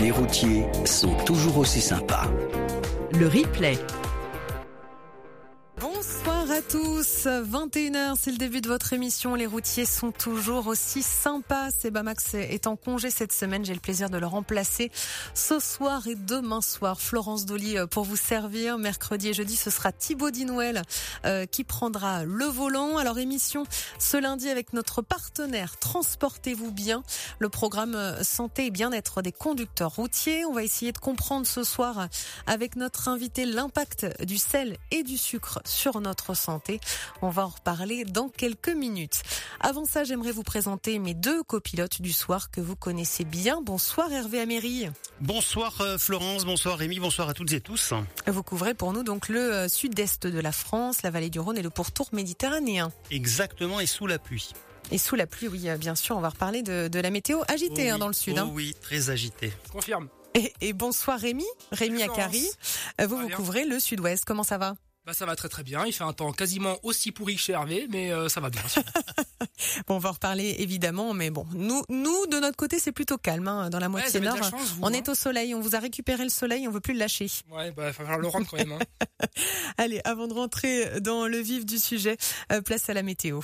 Les routiers sont toujours aussi sympas. Le replay. Tous. 21h, c'est le début de votre émission. Les routiers sont toujours aussi sympas. Sebamax est en congé cette semaine. J'ai le plaisir de le remplacer ce soir et demain soir. Florence Dolly euh, pour vous servir. Mercredi et jeudi, ce sera Thibaut Dinouel euh, qui prendra le volant. Alors émission ce lundi avec notre partenaire Transportez-vous bien. Le programme euh, santé et bien-être des conducteurs routiers. On va essayer de comprendre ce soir avec notre invité l'impact du sel et du sucre sur notre santé. On va en reparler dans quelques minutes. Avant ça, j'aimerais vous présenter mes deux copilotes du soir que vous connaissez bien. Bonsoir Hervé Améry. Bonsoir euh, Florence, bonsoir Rémi, bonsoir à toutes et tous. Vous couvrez pour nous donc le euh, sud-est de la France, la vallée du Rhône et le pourtour méditerranéen. Exactement, et sous la pluie. Et sous la pluie, oui, euh, bien sûr, on va reparler de, de la météo agitée Oh hein, dans le sud. oh hein. oui, très agité. Confirme. Et, et bonsoir Rémi, Rémi. Euh, Vous, vous couvrez le sud-ouest. Comment ça va? Bah ça va très très bien. Il fait un temps quasiment aussi pourri que chez Hervé, mais euh, ça va bien. Bon, on va en reparler évidemment, mais bon, nous, nous de notre côté, c'est plutôt calme hein, dans la Ouais, moitié de nord. la chance, vous, on hein. est au soleil, on vous a récupéré le soleil, on veut plus le lâcher. ouais, bah va falloir le rendre quand même. Hein. Allez, avant de rentrer dans le vif du sujet, euh, place à la météo.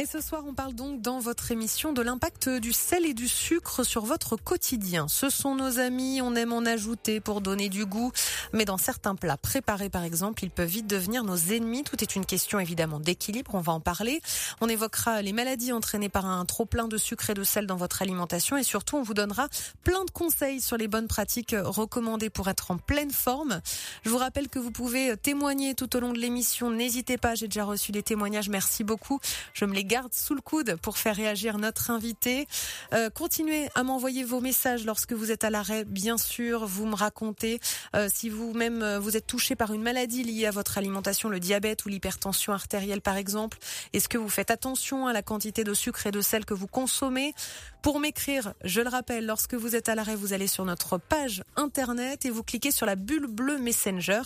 Et ce soir, on parle donc dans votre émission de l'impact du sel et du sucre sur votre quotidien. Ce sont nos amis, on aime en ajouter pour donner du goût, mais dans certains plats préparés par exemple, ils peuvent vite devenir nos ennemis. Tout est une question évidemment d'équilibre, on va en parler. On évoquera les maladies entraînées par un trop plein de sucre et de sel dans votre alimentation et surtout on vous donnera plein de conseils sur les bonnes pratiques recommandées pour être en pleine forme. Je vous rappelle que vous pouvez témoigner tout au long de l'émission. N'hésitez pas, j'ai déjà reçu des témoignages. Merci beaucoup. Je me les garde sous le coude pour faire réagir notre invité. Euh, continuez à m'envoyer vos messages lorsque vous êtes à l'arrêt. Bien sûr, vous me racontez euh, si vous-même euh, vous êtes touché par une maladie liée à votre alimentation, le diabète ou l'hypertension artérielle par exemple. Est-ce que vous faites attention à la quantité de sucre et de sel que vous consommez? Pour m'écrire, je le rappelle, lorsque vous êtes à l'arrêt, vous allez sur notre page internet et vous cliquez sur la bulle bleue Messenger.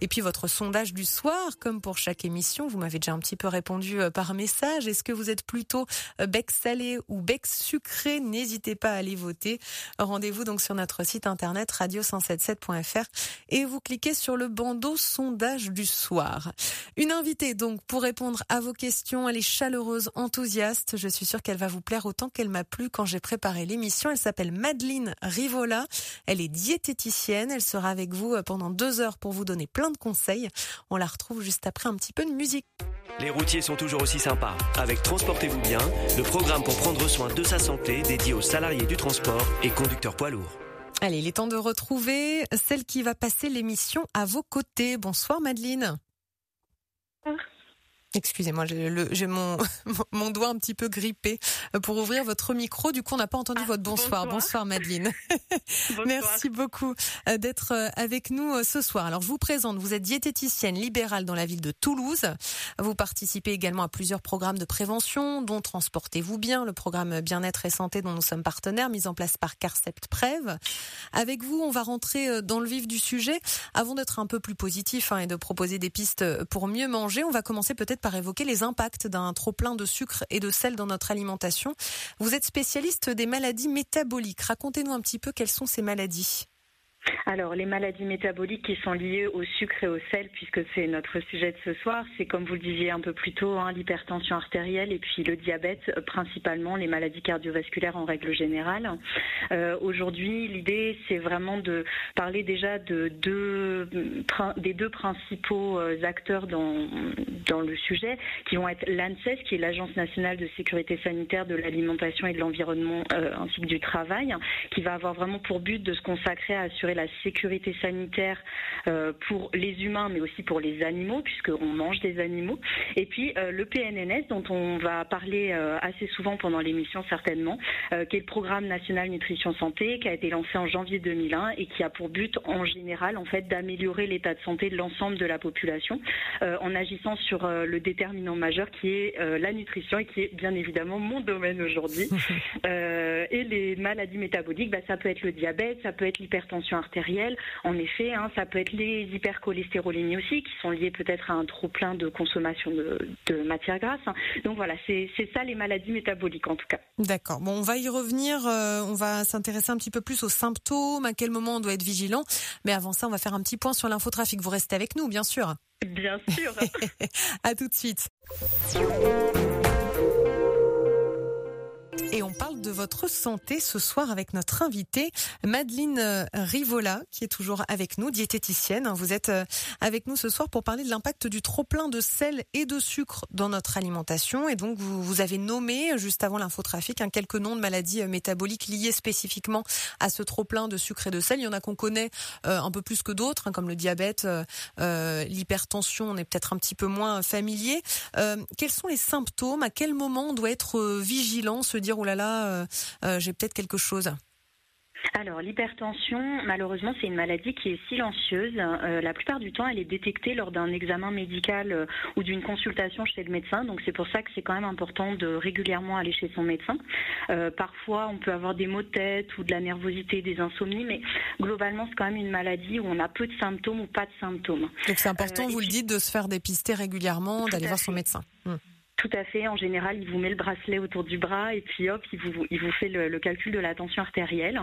Et puis votre sondage du soir, comme pour chaque émission, vous m'avez déjà un petit peu répondu euh, par message. Est-ce que vous êtes plutôt euh, bec salé ou bec sucré? N'hésitez pas à aller voter. Rendez-vous donc sur notre site internet radio177.fr et vous cliquez sur le bandeau sondage du soir. Une invitée donc pour répondre à vos questions. Elle est chaleureuse, enthousiaste. Je suis sûre qu'elle va vous plaire autant qu'elle m'a plu quand j'ai préparé l'émission. Elle s'appelle Madeleine Rivola. Elle est diététicienne. Elle sera avec vous euh, pendant deux heures pour vous donner plein de conseils. On la retrouve juste après un petit peu de musique. Les routiers sont toujours aussi sympas. Avec Transportez-vous bien, le programme pour prendre soin de sa santé dédié aux salariés du transport et conducteurs poids lourds. Allez, il est temps de retrouver celle qui va passer l'émission à vos côtés. Bonsoir Madeleine. Excusez-moi, j'ai mon, mon doigt un petit peu grippé pour ouvrir votre micro. Du coup, on n'a pas entendu votre bonsoir. bonsoir. Bonsoir, Madeleine. Merci beaucoup euh, d'être euh, avec nous euh, ce soir. Alors, je vous présente, vous êtes diététicienne libérale dans la ville de Toulouse. Vous participez également à plusieurs programmes de prévention, dont Transportez-vous bien, le programme Bien-être et Santé dont nous sommes partenaires, mis en place par Carcept Prev. Avec vous, on va rentrer euh, dans le vif du sujet. Avant d'être un peu plus positif hein, et de proposer des pistes euh, pour mieux manger, on va commencer peut-être par évoquer les impacts d'un trop plein de sucre et de sel dans notre alimentation. Vous êtes spécialiste des maladies métaboliques. Racontez-nous un petit peu quelles sont ces maladies. Alors, les maladies métaboliques qui sont liées au sucre et au sel, puisque c'est notre sujet de ce soir, c'est comme vous le disiez un peu plus tôt, hein, l'hypertension artérielle et puis le diabète, euh, principalement les maladies cardiovasculaires en règle générale. Euh, Aujourd'hui, l'idée, c'est vraiment de parler déjà prin- des deux principaux euh, acteurs dans, dans le sujet, qui vont être l'ANSES, qui est l'Agence nationale de sécurité sanitaire de l'alimentation et de l'environnement, ainsi que du travail, qui va avoir vraiment pour but de se consacrer à assurer la sécurité sanitaire euh, pour les humains, mais aussi pour les animaux, puisqu'on mange des animaux. Et puis euh, le PNNS, dont on va parler euh, assez souvent pendant l'émission certainement, qui est le Programme national nutrition santé, qui a été lancé en janvier 2001 et qui a pour but en général en fait d'améliorer l'état de santé de l'ensemble de la population en agissant sur le déterminant majeur qui est la nutrition et qui est bien évidemment mon domaine aujourd'hui. Et les maladies métaboliques, bah, ça peut être le diabète, ça peut être l'hypertension artérielle, en effet, hein, ça peut être les hypercholestérolémies aussi, qui sont liées peut-être à un trop plein de consommation de, de matières grasses. Donc voilà, c'est ça les maladies métaboliques en tout cas. D'accord. Bon, on va y revenir. Euh, on va s'intéresser un petit peu plus aux symptômes, à quel moment on doit être vigilant. Mais avant ça, on va faire un petit point sur l'infotrafic. Vous restez avec nous, bien sûr. Bien sûr. à tout de suite. Et on parle de votre santé ce soir avec notre invitée Madeleine euh, Rivola, qui est toujours avec nous, diététicienne. Vous êtes euh, avec nous ce soir pour parler de l'impact du trop-plein de sel et de sucre dans notre alimentation. Et donc, vous, avez nommé, juste avant l'infotrafic, un quelques noms de maladies euh, métaboliques liées spécifiquement à ce trop-plein de sucre et de sel. Il y en a qu'on connaît un peu plus que d'autres, hein, comme le diabète, l'hypertension, on est peut-être un petit peu moins familier. Quels sont les symptômes? À quel moment on doit être vigilant, se dire, oh là là, euh, euh, j'ai peut-être quelque chose alors l'hypertension, malheureusement, c'est une maladie qui est silencieuse. Euh, la plupart du temps, elle est détectée lors d'un examen médical ou d'une consultation chez le médecin. Donc c'est pour ça que c'est quand même important de régulièrement aller chez son médecin. parfois, on peut avoir des maux de tête ou de la nervosité, des insomnies, mais globalement, c'est quand même une maladie où on a peu de symptômes ou pas de symptômes. Donc c'est important, vous le dites, de se faire dépister régulièrement, d'aller voir son médecin. Hum. Tout à fait. En général, il vous met le bracelet autour du bras et puis hop, il vous, il vous fait le, calcul de la tension artérielle.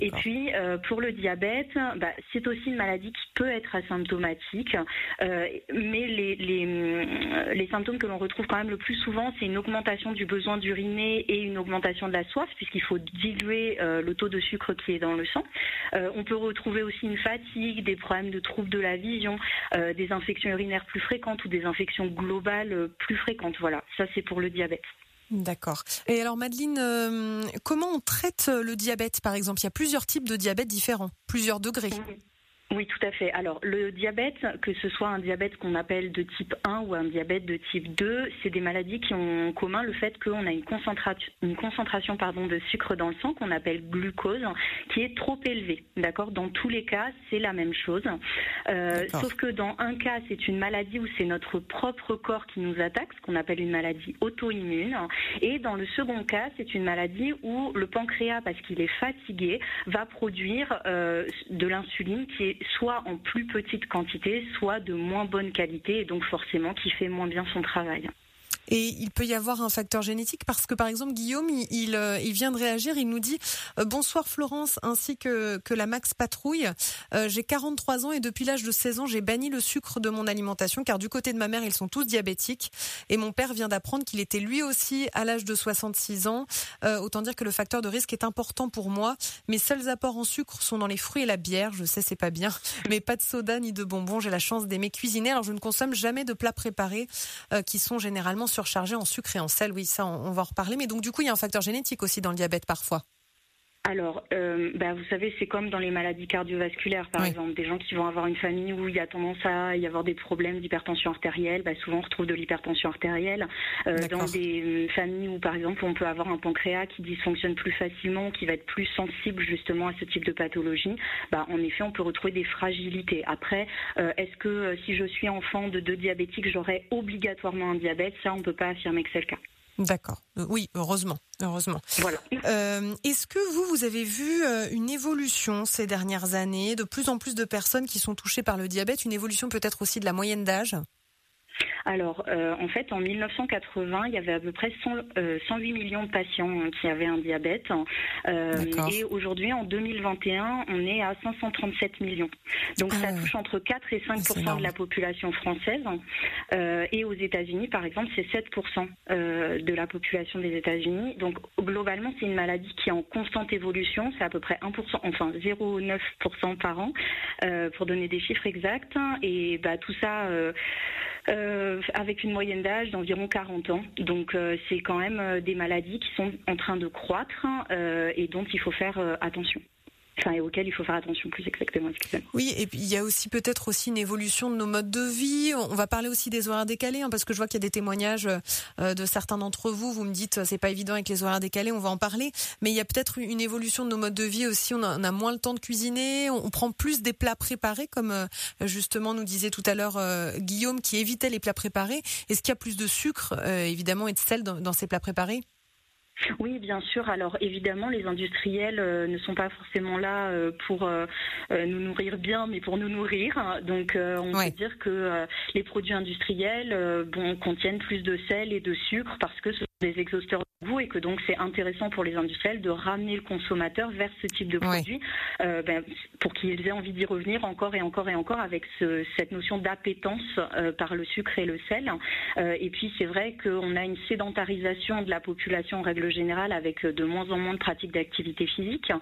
Et puis, euh, pour le diabète, bah, c'est aussi une maladie qui peut être asymptomatique, euh, mais les, les, euh, les, symptômes que l'on retrouve quand même le plus souvent, c'est une augmentation du besoin d'uriner et une augmentation de la soif, puisqu'il faut diluer le taux de sucre qui est dans le sang. on peut retrouver aussi une fatigue, des problèmes de troubles de la vision, des infections urinaires plus fréquentes ou des infections globales plus fréquentes. Voilà ça c'est pour le diabète. D'accord. Et alors Madeleine, euh, comment on traite le diabète par exemple? Il y a plusieurs types de diabète différents, plusieurs degrés. Oui, tout à fait. Alors, le diabète, que ce soit un diabète qu'on appelle de type 1 ou un diabète de type 2, c'est des maladies qui ont en commun le fait qu'on a une concentration, une concentration pardon, de sucre dans le sang qu'on appelle glucose, qui est trop élevée. D'accord? Dans tous les cas, c'est la même chose. Euh, sauf que dans un cas, c'est une maladie où c'est notre propre corps qui nous attaque, ce qu'on appelle une maladie auto-immune. Et dans le second cas, c'est une maladie où le pancréas, parce qu'il est fatigué, va produire euh, de l'insuline qui est soit en plus petite quantité, soit de moins bonne qualité et donc forcément qui fait moins bien son travail. Et il peut y avoir un facteur génétique parce que par exemple Guillaume, il, il, euh, vient de réagir, il nous dit euh, bonsoir Florence ainsi que, que la Max Patrouille. Euh, j'ai 43 ans et depuis l'âge de 16 ans, j'ai banni le sucre de mon alimentation car du côté de ma mère, ils sont tous diabétiques et mon père vient d'apprendre qu'il était lui aussi à l'âge de 66 ans. autant dire que le facteur de risque est important pour moi. Mes seuls apports en sucre sont dans les fruits et la bière. Je sais, c'est pas bien, mais pas de soda ni de bonbons. J'ai la chance d'aimer cuisiner. Alors je ne consomme jamais de plats préparés qui sont généralement surchargé en sucre et en sel. Oui, ça, on, va en reparler. Mais donc, du coup, il y a un facteur génétique aussi dans le diabète parfois. Alors, euh, bah, vous savez, c'est comme dans les maladies cardiovasculaires, par exemple, des gens qui vont avoir une famille où il y a tendance à y avoir des problèmes d'hypertension artérielle. Bah, souvent, on retrouve de l'hypertension artérielle. Euh, dans des euh, familles où, par exemple, on peut avoir un pancréas qui dysfonctionne plus facilement, qui va être plus sensible justement à ce type de pathologie. Bah, en effet, on peut retrouver des fragilités. Après, est-ce que si je suis enfant de deux diabétiques, j'aurai obligatoirement un diabète? Ça, on peut pas affirmer que c'est le cas. D'accord. Euh, oui, heureusement, heureusement. Voilà. Euh, Est-ce que vous, vous avez vu euh, une évolution ces dernières années, de plus en plus de personnes qui sont touchées par le diabète, une évolution peut-être aussi de la moyenne d'âge? Alors, euh, en fait, en 1980, il y avait à peu près 108 euh, millions de patients hein, qui avaient un diabète. Euh, et aujourd'hui, en 2021, on est à 537 millions. Donc, ça ah touche entre 4 et 5% de la population française. et aux États-Unis, par exemple, c'est 7% de la population des États-Unis. Donc, globalement, c'est une maladie qui est en constante évolution. C'est à peu près 1% enfin 0,9% par an, pour donner des chiffres exacts. Et bah, tout ça euh, avec une moyenne d'âge d'environ 40 ans. Donc euh, c'est quand même euh, des maladies qui sont en train de croître et dont il faut faire attention et il faut faire attention plus exactement. Oui, et puis il y a aussi peut-être aussi une évolution de nos modes de vie. On va parler aussi des horaires décalés, hein, parce que je vois qu'il y a des témoignages euh, de certains d'entre vous. Vous me dites c'est pas évident avec les horaires décalés, on va en parler. Mais il y a peut-être une évolution de nos modes de vie aussi. On a, moins le temps de cuisiner, on, prend plus des plats préparés, comme euh, justement nous disait tout à l'heure euh, Guillaume, qui évitait les plats préparés. Est-ce qu'il y a plus de sucre évidemment et de sel dans ces plats préparés? Oui, bien sûr. Alors évidemment, les industriels euh, ne sont pas forcément là euh, pour euh, nous nourrir bien, mais pour nous nourrir. Donc on peut dire que les produits industriels bon, contiennent plus de sel et de sucre parce que ce sont des exhausteurs de goût et que donc c'est intéressant pour les industriels de ramener le consommateur vers ce type de produit ben, pour qu'ils aient envie d'y revenir encore et encore et encore avec ce, cette notion d'appétence par le sucre et le sel. et puis c'est vrai qu'on a une sédentarisation de la population en règle général avec euh, de moins en moins de pratiques d'activité physique,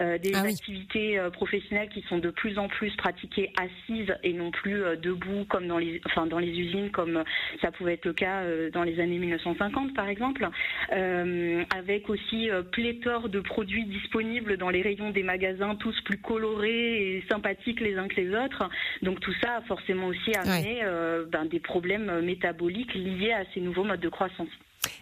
euh, des ah activités euh, professionnelles qui sont de plus en plus pratiquées assises et non plus debout comme dans les, enfin dans les usines comme ça pouvait être le cas dans les années 1950 par exemple, avec aussi pléthore de produits disponibles dans les rayons des magasins, tous plus colorés et sympathiques les uns que les autres. Donc tout ça a forcément aussi amené ben, des problèmes métaboliques liés à ces nouveaux modes de croissance.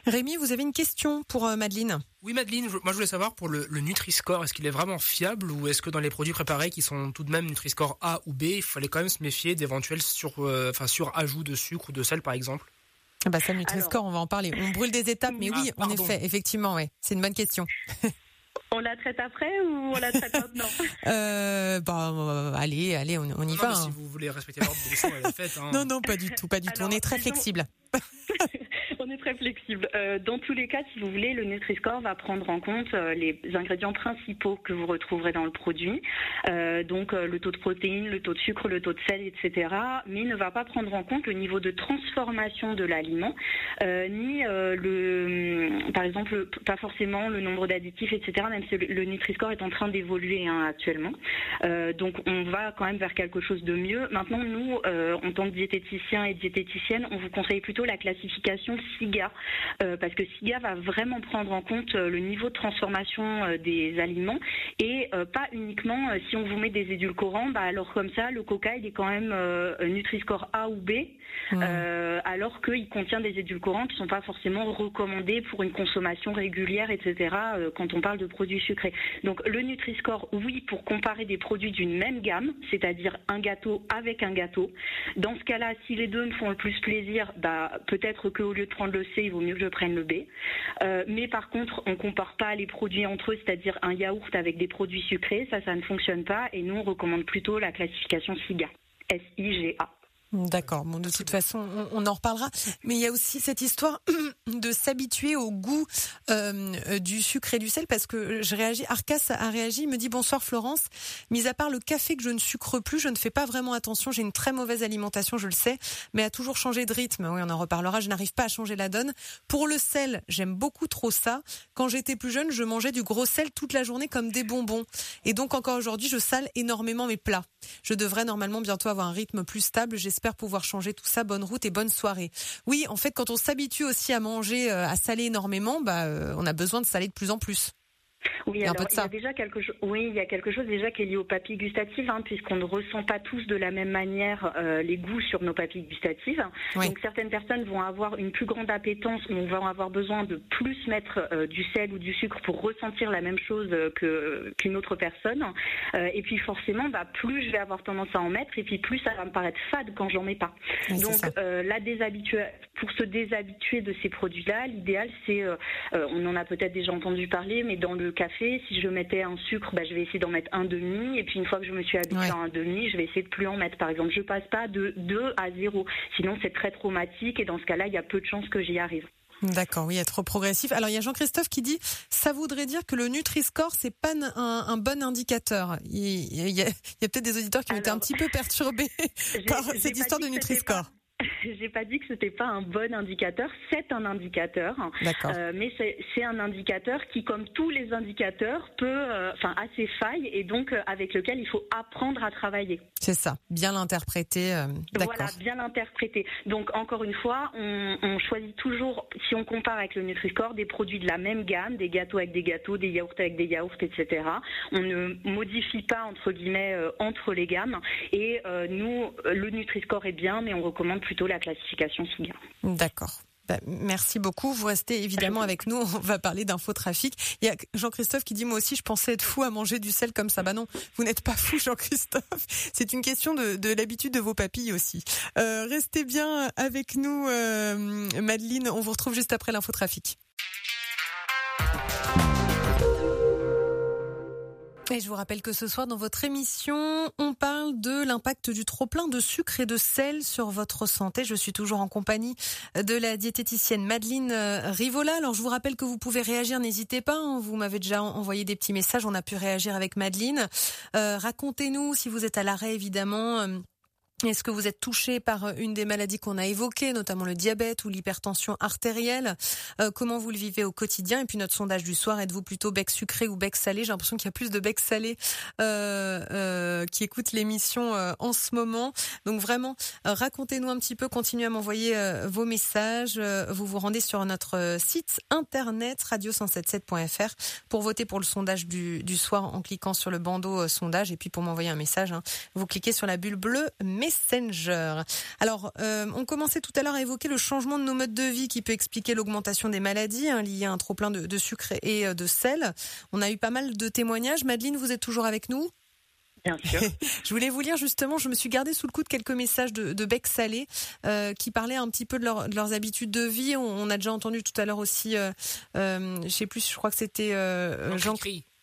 Rémi, vous avez une question pour euh, Madeleine? Oui, Madeleine, moi je voulais savoir pour le, Nutri-Score, est-ce qu'il est vraiment fiable ou est-ce que dans les produits préparés qui sont tout de même Nutri-Score A ou B, il fallait quand même se méfier d'éventuels sur, euh, enfin, sur ajout de sucre ou de sel par exemple? Ah bah ça, Nutri-Score, on va en parler. On brûle des étapes, mais oui, ah, en effet, effectivement, ouais, c'est une bonne question. On la traite après ou on la traite maintenant? Euh, bah, allez, allez, on, y va. Si hein. vous voulez respecter l'ordre de l'émission, elle est faite. Hein. Non, non, pas du tout, pas du tout. On est très flexible. On est très flexible. Euh, dans tous les cas, si vous voulez, le Nutri-Score va prendre en compte euh, les ingrédients principaux que vous retrouverez dans le produit, euh, donc le taux de protéines, le taux de sucre, le taux de sel, etc. Mais il ne va pas prendre en compte le niveau de transformation de l'aliment, ni le, par exemple, pas forcément le nombre d'additifs, etc. Même si le Nutri-Score est en train d'évoluer hein, actuellement. donc on va quand même vers quelque chose de mieux. Maintenant, nous, en tant que diététiciens et diététiciennes, on vous conseille plutôt la classification SIGA, euh, parce que SIGA va vraiment prendre en compte euh, le niveau de transformation euh, des aliments et pas uniquement si on vous met des édulcorants, bah alors comme ça, le coca il est quand même Nutri-Score A ou B, alors qu'il contient des édulcorants qui ne sont pas forcément recommandés pour une consommation régulière, etc. quand on parle de produits sucrés. Donc le Nutri-Score, oui, pour comparer des produits d'une même gamme, c'est-à-dire un gâteau avec un gâteau. Dans ce cas-là, si les deux me font le plus plaisir, bah peut-être qu'au lieu de prendre le C, il vaut mieux que je prenne le B. Euh, mais par contre, on compare pas les produits entre eux, c'est-à-dire un yaourt avec des produits sucrés, ça, ça ne fonctionne pas. Et nous, on recommande plutôt la classification SIGA. S-I-G-A. D'accord. Bon, de toute façon, on, en reparlera. Mais il y a aussi cette histoire de s'habituer au goût euh, du sucre et du sel, parce que je réagis. Arcas a réagi, il me dit bonsoir Florence. Mis à part le café que je ne sucre plus, je ne fais pas vraiment attention. J'ai une très mauvaise alimentation, je le sais, mais à toujours changer de rythme. Oui, on en reparlera. Je n'arrive pas à changer la donne. Pour le sel, j'aime beaucoup trop ça. Quand j'étais plus jeune, je mangeais du gros sel toute la journée comme des bonbons. Et donc encore aujourd'hui, je sale énormément mes plats. Je devrais normalement bientôt avoir un rythme plus stable. J'espère J'espère pouvoir changer tout ça. Bonne route et bonne soirée. Oui, en fait, quand on s'habitue aussi à manger, euh, à saler énormément, bah, euh, on a besoin de saler de plus en plus. Oui, il y a déjà quelque chose. Oui, il y a quelque chose déjà qui est lié aux papilles gustatives, hein, puisqu'on ne ressent pas tous de la même manière euh, les goûts sur nos papilles gustatives. Donc certaines personnes vont avoir une plus grande appétence, ou vont avoir besoin de plus mettre euh, du sel ou du sucre pour ressentir la même chose que qu'une autre personne. Euh, et puis forcément, bah, plus je vais avoir tendance à en mettre, et puis plus ça va me paraître fade quand j'en mets pas. Donc la déshabituer, pour se déshabituer de ces produits-là, l'idéal c'est, on en a peut-être déjà entendu parler, mais dans le café, si je mettais un sucre, bah, je vais essayer d'en mettre un demi. Et puis une fois que je me suis habituée à un demi, je vais essayer de plus en mettre. Par exemple, je passe pas de 2 à 0. Sinon, c'est très traumatique. Et dans ce cas-là, il y a peu de chances que j'y arrive. D'accord, oui, être progressif. Alors il y a Jean-Christophe qui dit, ça voudrait dire que le Nutri-Score c'est pas un, bon indicateur. Il, y a, peut-être des auditeurs qui ont été un petit peu perturbés par cette histoire de Nutri-Score. J'ai pas dit que c'était pas un bon indicateur. C'est un indicateur, euh, mais c'est un indicateur qui, comme tous les indicateurs, peut, euh, enfin, a ses failles et donc euh, avec lequel il faut apprendre à travailler. C'est ça, bien l'interpréter. Voilà, bien l'interpréter. Donc encore une fois, on, on, choisit toujours, si on compare avec le Nutri-Score, des produits de la même gamme, des gâteaux avec des gâteaux, des yaourts avec des yaourts, etc. On ne modifie pas entre guillemets entre les gammes. Et nous, le Nutri-Score est bien, mais on recommande plus la classification SIGA. D'accord. Bah, merci beaucoup. Vous restez évidemment avec nous. On va parler d'infotrafic. Il y a Jean-Christophe qui dit moi aussi je pensais être fou à manger du sel comme ça. Bah non, vous n'êtes pas fou Jean-Christophe. C'est une question de, l'habitude de vos papilles aussi. Euh, restez bien avec nous, euh, Madeleine. On vous retrouve juste après l'infotrafic. Je vous rappelle que ce soir, dans votre émission, on parle de l'impact du trop-plein de sucre et de sel sur votre santé. Je suis toujours en compagnie de la diététicienne Madeleine Rivola. Alors, je vous rappelle que vous pouvez réagir, n'hésitez pas. Hein. Vous m'avez déjà envoyé des petits messages, on a pu réagir avec Madeleine. Euh, racontez-nous si vous êtes à l'arrêt, évidemment. Est-ce que vous êtes touché par euh, une des maladies qu'on a évoquées, notamment le diabète ou l'hypertension artérielle? Euh, Comment vous le vivez au quotidien? Et puis notre sondage du soir, êtes-vous plutôt bec sucré ou bec salé? J'ai l'impression qu'il y a plus de bec salé euh, qui écoutent l'émission en ce moment. Donc vraiment, racontez-nous un petit peu, continuez à m'envoyer vos messages. vous vous rendez sur notre site internet radio177.fr pour voter pour le sondage du, soir en cliquant sur le bandeau sondage. Et puis pour m'envoyer un message, hein, vous cliquez sur la bulle bleue. Messenger. Alors, euh, on commençait tout à l'heure à évoquer le changement de nos modes de vie qui peut expliquer l'augmentation des maladies hein, liées à un trop plein de, de, sucre et euh, de sel. On a eu pas mal de témoignages. Madeleine, vous êtes toujours avec nous? Bien sûr. je voulais vous lire justement, je me suis gardé sous le coup de quelques messages de, de Bec Salé euh, qui parlaient un petit peu de, leur, de, leurs habitudes de vie. On, on, a déjà entendu tout à l'heure aussi, euh, euh, je sais plus, je crois que c'était euh, Jean.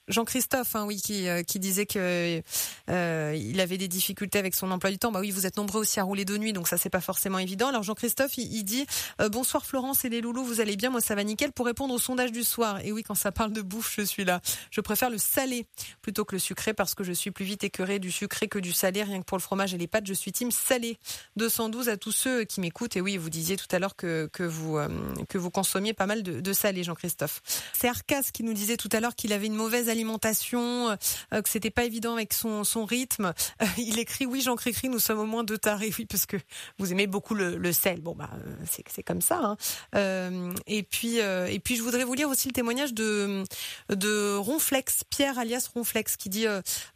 Jean-Christophe, hein, oui, qui, euh, qui disait que euh, il avait des difficultés avec son emploi du temps. Bah oui, vous êtes nombreux aussi à rouler de nuit, donc ça c'est pas forcément évident. Alors Jean-Christophe, il, dit euh, bonsoir Florence et les loulous, vous allez bien Moi ça va nickel. Pour répondre au sondage du soir, et oui, quand ça parle de bouffe, je suis là. Je préfère le salé plutôt que le sucré parce que je suis plus vite écœuré du sucré que du salé. Rien que pour le fromage et les pâtes, je suis team salé. 212 à tous ceux qui m'écoutent. Et oui, vous disiez tout à l'heure que que vous euh, que vous consommiez pas mal de, de salé, Jean-Christophe. C'est Arcas qui nous disait tout à l'heure qu'il avait une mauvaise alimentation euh, que c'était pas évident avec son, son rythme. Euh, il écrit oui, Jean Cricri, nous sommes au moins deux tarés, oui, parce que vous aimez beaucoup le, sel. Bon bah euh, c'est c'est comme ça. Hein. Euh, et puis et puis je voudrais vous lire aussi le témoignage de de Ronflex, Pierre alias Ronflex, qui dit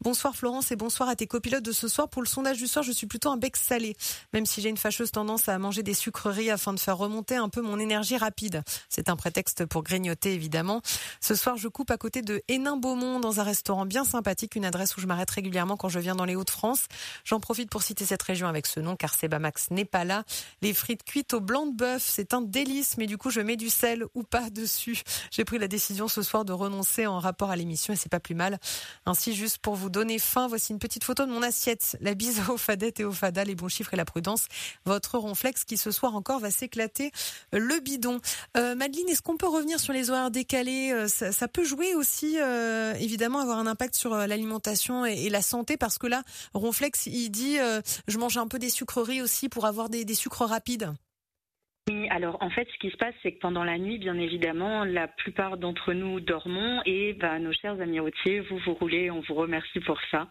bonsoir Florence et bonsoir à tes copilotes de ce soir. Pour le sondage du soir, je suis plutôt un bec salé, même si j'ai une fâcheuse tendance à manger des sucreries afin de faire remonter un peu mon énergie rapide. C'est un prétexte pour grignoter évidemment. Ce soir, je coupe à côté de Dans un restaurant bien sympathique, une adresse où je m'arrête régulièrement quand je viens dans les Hauts-de-France. J'en profite pour citer cette région avec ce nom car Sebamax n'est pas là. Les frites cuites au blanc de bœuf, c'est un délice, mais du coup je mets du sel ou pas dessus. J'ai pris la décision ce soir de renoncer en rapport à l'émission et c'est pas plus mal. Ainsi, juste pour vous donner faim, voici une petite photo de mon assiette. La bise aux fadettes et aux fadas, les bons chiffres et la prudence. Votre ronflex qui ce soir encore va s'éclater le bidon. Euh, Madeleine, est-ce qu'on peut revenir sur les horaires décalés? Euh, ça, ça, peut jouer aussi, euh, évidemment, avoir un impact sur euh, l'alimentation et, la santé parce que là, Ronflex, il dit, euh, je mange un peu des sucreries aussi pour avoir des sucres rapides. Oui, alors en fait, ce qui se passe, c'est que pendant la nuit, bien évidemment, la plupart d'entre nous dormons et bah, nos chers amis routiers, vous vous roulez, on vous remercie pour ça.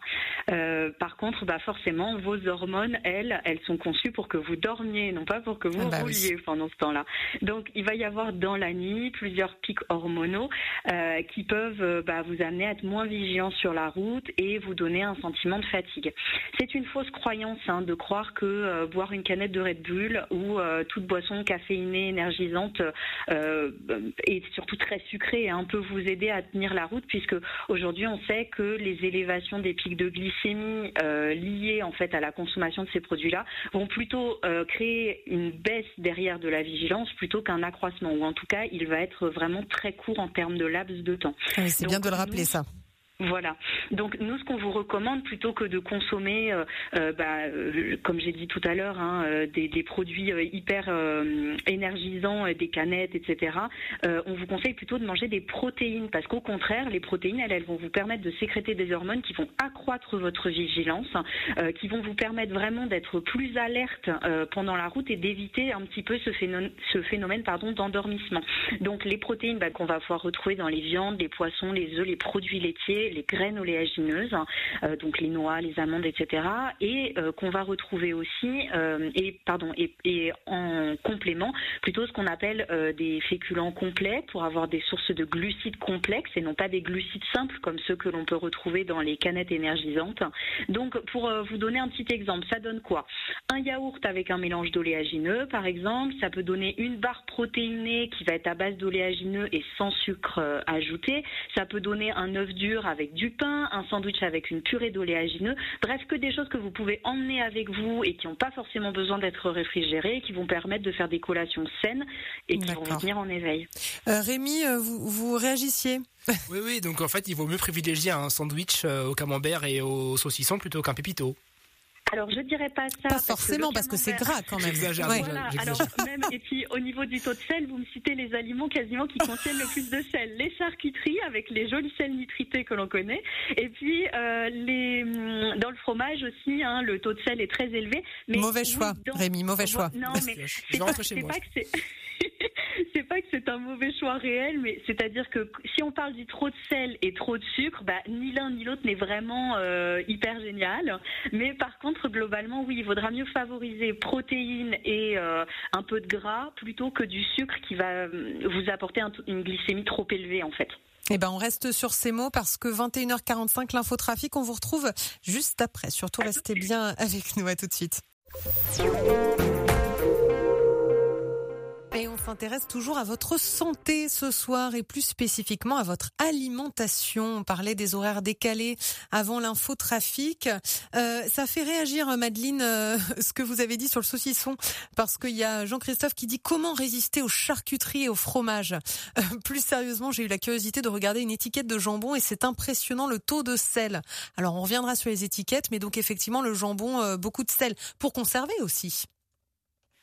Euh, par contre, bah, forcément, vos hormones, elles, elles sont conçues pour que vous dormiez, non pas pour que vous ah bah rouliez pendant ce temps-là. Donc, il va y avoir dans la nuit plusieurs pics hormonaux euh, qui peuvent euh, bah, vous amener à être moins vigilant sur la route et vous donner un sentiment de fatigue. C'est une fausse croyance hein, de croire que euh, boire une canette de Red Bull ou toute boisson caféinée, énergisante euh, et surtout très sucrée hein, peut vous aider à tenir la route puisque aujourd'hui on sait que les élévations des pics de glycémie euh, liées en fait à la consommation de ces produits-là vont plutôt euh, créer une baisse derrière de la vigilance plutôt qu'un accroissement ou en tout cas il va être vraiment très court en termes de laps de temps. Oui, c'est bien de le rappeler ça. Voilà. Donc nous, ce qu'on vous recommande, plutôt que de consommer, euh, euh, bah, euh, comme j'ai dit tout à l'heure, hein, des, produits hyper énergisants, des canettes, etc., on vous conseille plutôt de manger des protéines, parce qu'au contraire, les protéines, elles, elles, vont vous permettre de sécréter des hormones qui vont accroître votre vigilance, qui vont vous permettre vraiment d'être plus alerte pendant la route et d'éviter un petit peu ce phénomène, ce phénomène pardon, d'endormissement. Donc les protéines bah, qu'on va pouvoir retrouver dans les viandes, les poissons, les œufs, les produits laitiers, les graines oléagineuses, euh, donc les noix, les amandes, etc. Et euh, qu'on va retrouver aussi, euh, et pardon, et, et, en complément, plutôt ce qu'on appelle des féculents complets pour avoir des sources de glucides complexes et non pas des glucides simples comme ceux que l'on peut retrouver dans les canettes énergisantes. Donc pour vous donner un petit exemple, ça donne quoi? Un yaourt avec un mélange d'oléagineux, par exemple, ça peut donner une barre protéinée qui va être à base d'oléagineux et sans sucre ajouté. Ça peut donner un œuf dur avec du pain, un sandwich avec une purée d'oléagineux. Bref, que des choses que vous pouvez emmener avec vous et qui n'ont pas forcément besoin d'être réfrigérées, qui vont permettre de faire des collations saines et qui vont vous tenir en éveil. Euh, Rémi, euh, vous, vous réagissiez? Oui, oui, donc en fait, il vaut mieux privilégier un sandwich euh, au camembert et au saucisson plutôt qu'un pépito. Alors je dirais pas ça. Pas forcément parce que c'est gras quand même. J'exagère. Ouais. Voilà, alors même, et puis au niveau du taux de sel, vous me citez les aliments quasiment qui contiennent le plus de sel. Les charcuteries avec les jolis sels nitrités que l'on connaît, et puis euh, les hum, dans le fromage aussi, hein, le taux de sel est très élevé. Mais Mauvais choix, dans- Rémi, mauvais choix. Non, mais Je c'est pas que c'est. Pas que c'est un mauvais choix réel, mais c'est-à-dire que si on parle du trop de sel et trop de sucre, bah, ni l'un ni l'autre n'est vraiment euh, hyper génial. Mais par contre, globalement, oui, il vaudra mieux favoriser protéines et euh, un peu de gras plutôt que du sucre qui va euh, vous apporter un- une glycémie trop élevée en fait. Eh ben, on reste sur ces mots parce que 21h45, l'infotrafic, on vous retrouve juste après. Surtout, restez bien avec nous. À tout de suite. S'intéresse toujours à votre santé ce soir et plus spécifiquement à votre alimentation. On parlait des horaires décalés avant l'infotrafic. Euh, ça fait réagir, Madeleine, euh, ce que vous avez dit sur le saucisson, parce qu'il y a Jean-Christophe qui dit comment résister aux charcuteries et au fromage? Euh, plus sérieusement, j'ai eu la curiosité de regarder une étiquette de jambon et c'est impressionnant le taux de sel. Alors on reviendra sur les étiquettes, mais donc effectivement le jambon, euh, beaucoup de sel pour conserver aussi.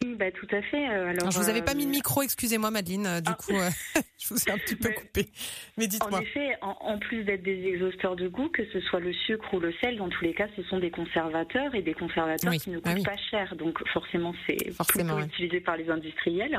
Oui, bah, tout à fait. euh, Alors, Alors, je vous avais pas euh, mis de micro, excusez-moi Madeleine, euh, du Ah. coup euh, je vous ai un petit peu coupé. Mais En dites-moi. effet, en, en plus d'être des exhausteurs de goût, que ce soit le sucre ou le sel, dans tous les cas, ce sont des conservateurs et des conservateurs Oui, qui ne ah coûtent oui. pas cher. Donc forcément, c'est Forcément, utilisé par les industriels.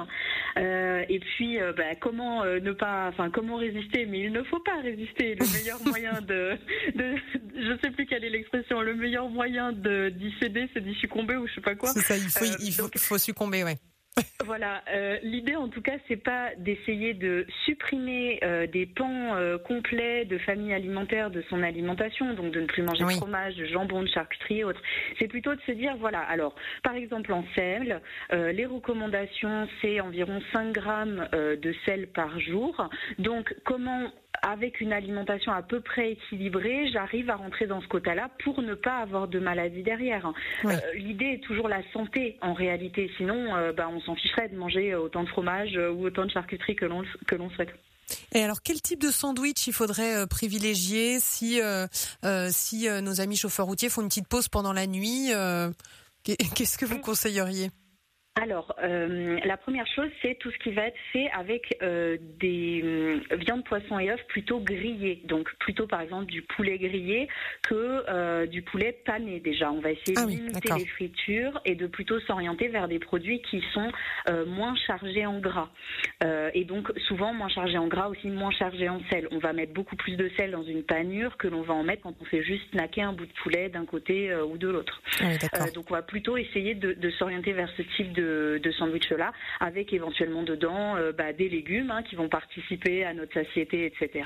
Euh, et puis, euh, bah, comment euh, ne pas, enfin, comment résister? Mais il ne faut pas résister. Le meilleur moyen de, de je sais plus quelle est l'expression, le meilleur moyen de d'y céder, c'est d'y succomber ou je sais pas quoi. C'est ça, il faut, Euh, il faut, donc- faut succomber, ouais. Voilà, euh, l'idée en tout cas, c'est pas d'essayer de supprimer euh, des pans euh, complets de famille alimentaire de son alimentation, donc de ne plus manger Oui. de fromage, de jambon, de charcuterie et autres. C'est plutôt de se dire, voilà, alors, par exemple en sel, les recommandations, c'est environ 5 grammes de sel par jour. Donc, comment avec une alimentation à peu près équilibrée, j'arrive à rentrer dans ce quota-là pour ne pas avoir de maladie derrière. Euh, L'idée est toujours la santé en réalité. Sinon, euh, bah, on s'en ficherait de manger autant de fromage euh, ou autant de charcuterie que l'on que l'on souhaite. Et alors, quel type de sandwich il faudrait privilégier si, si nos amis chauffeurs routiers font une petite pause pendant la nuit qu'est- Qu'est-ce que vous conseilleriez? Alors, euh, la première chose, c'est tout ce qui va être fait avec euh, des euh, viandes, poissons et œufs plutôt grillés. Donc, plutôt par exemple du poulet grillé que du poulet pané déjà. On va essayer Ah de limiter les fritures et de plutôt s'orienter vers des produits qui sont moins chargés en gras. Et donc, souvent moins chargés en gras, aussi moins chargés en sel. On va mettre beaucoup plus de sel dans une panure que l'on va en mettre quand on fait juste snacker un bout de poulet d'un côté ou de l'autre. Ah Oui, donc on va plutôt essayer de, de s'orienter vers ce type de, de sandwich-là, avec éventuellement dedans euh, bah, des légumes hein, qui vont participer à notre satiété, etc.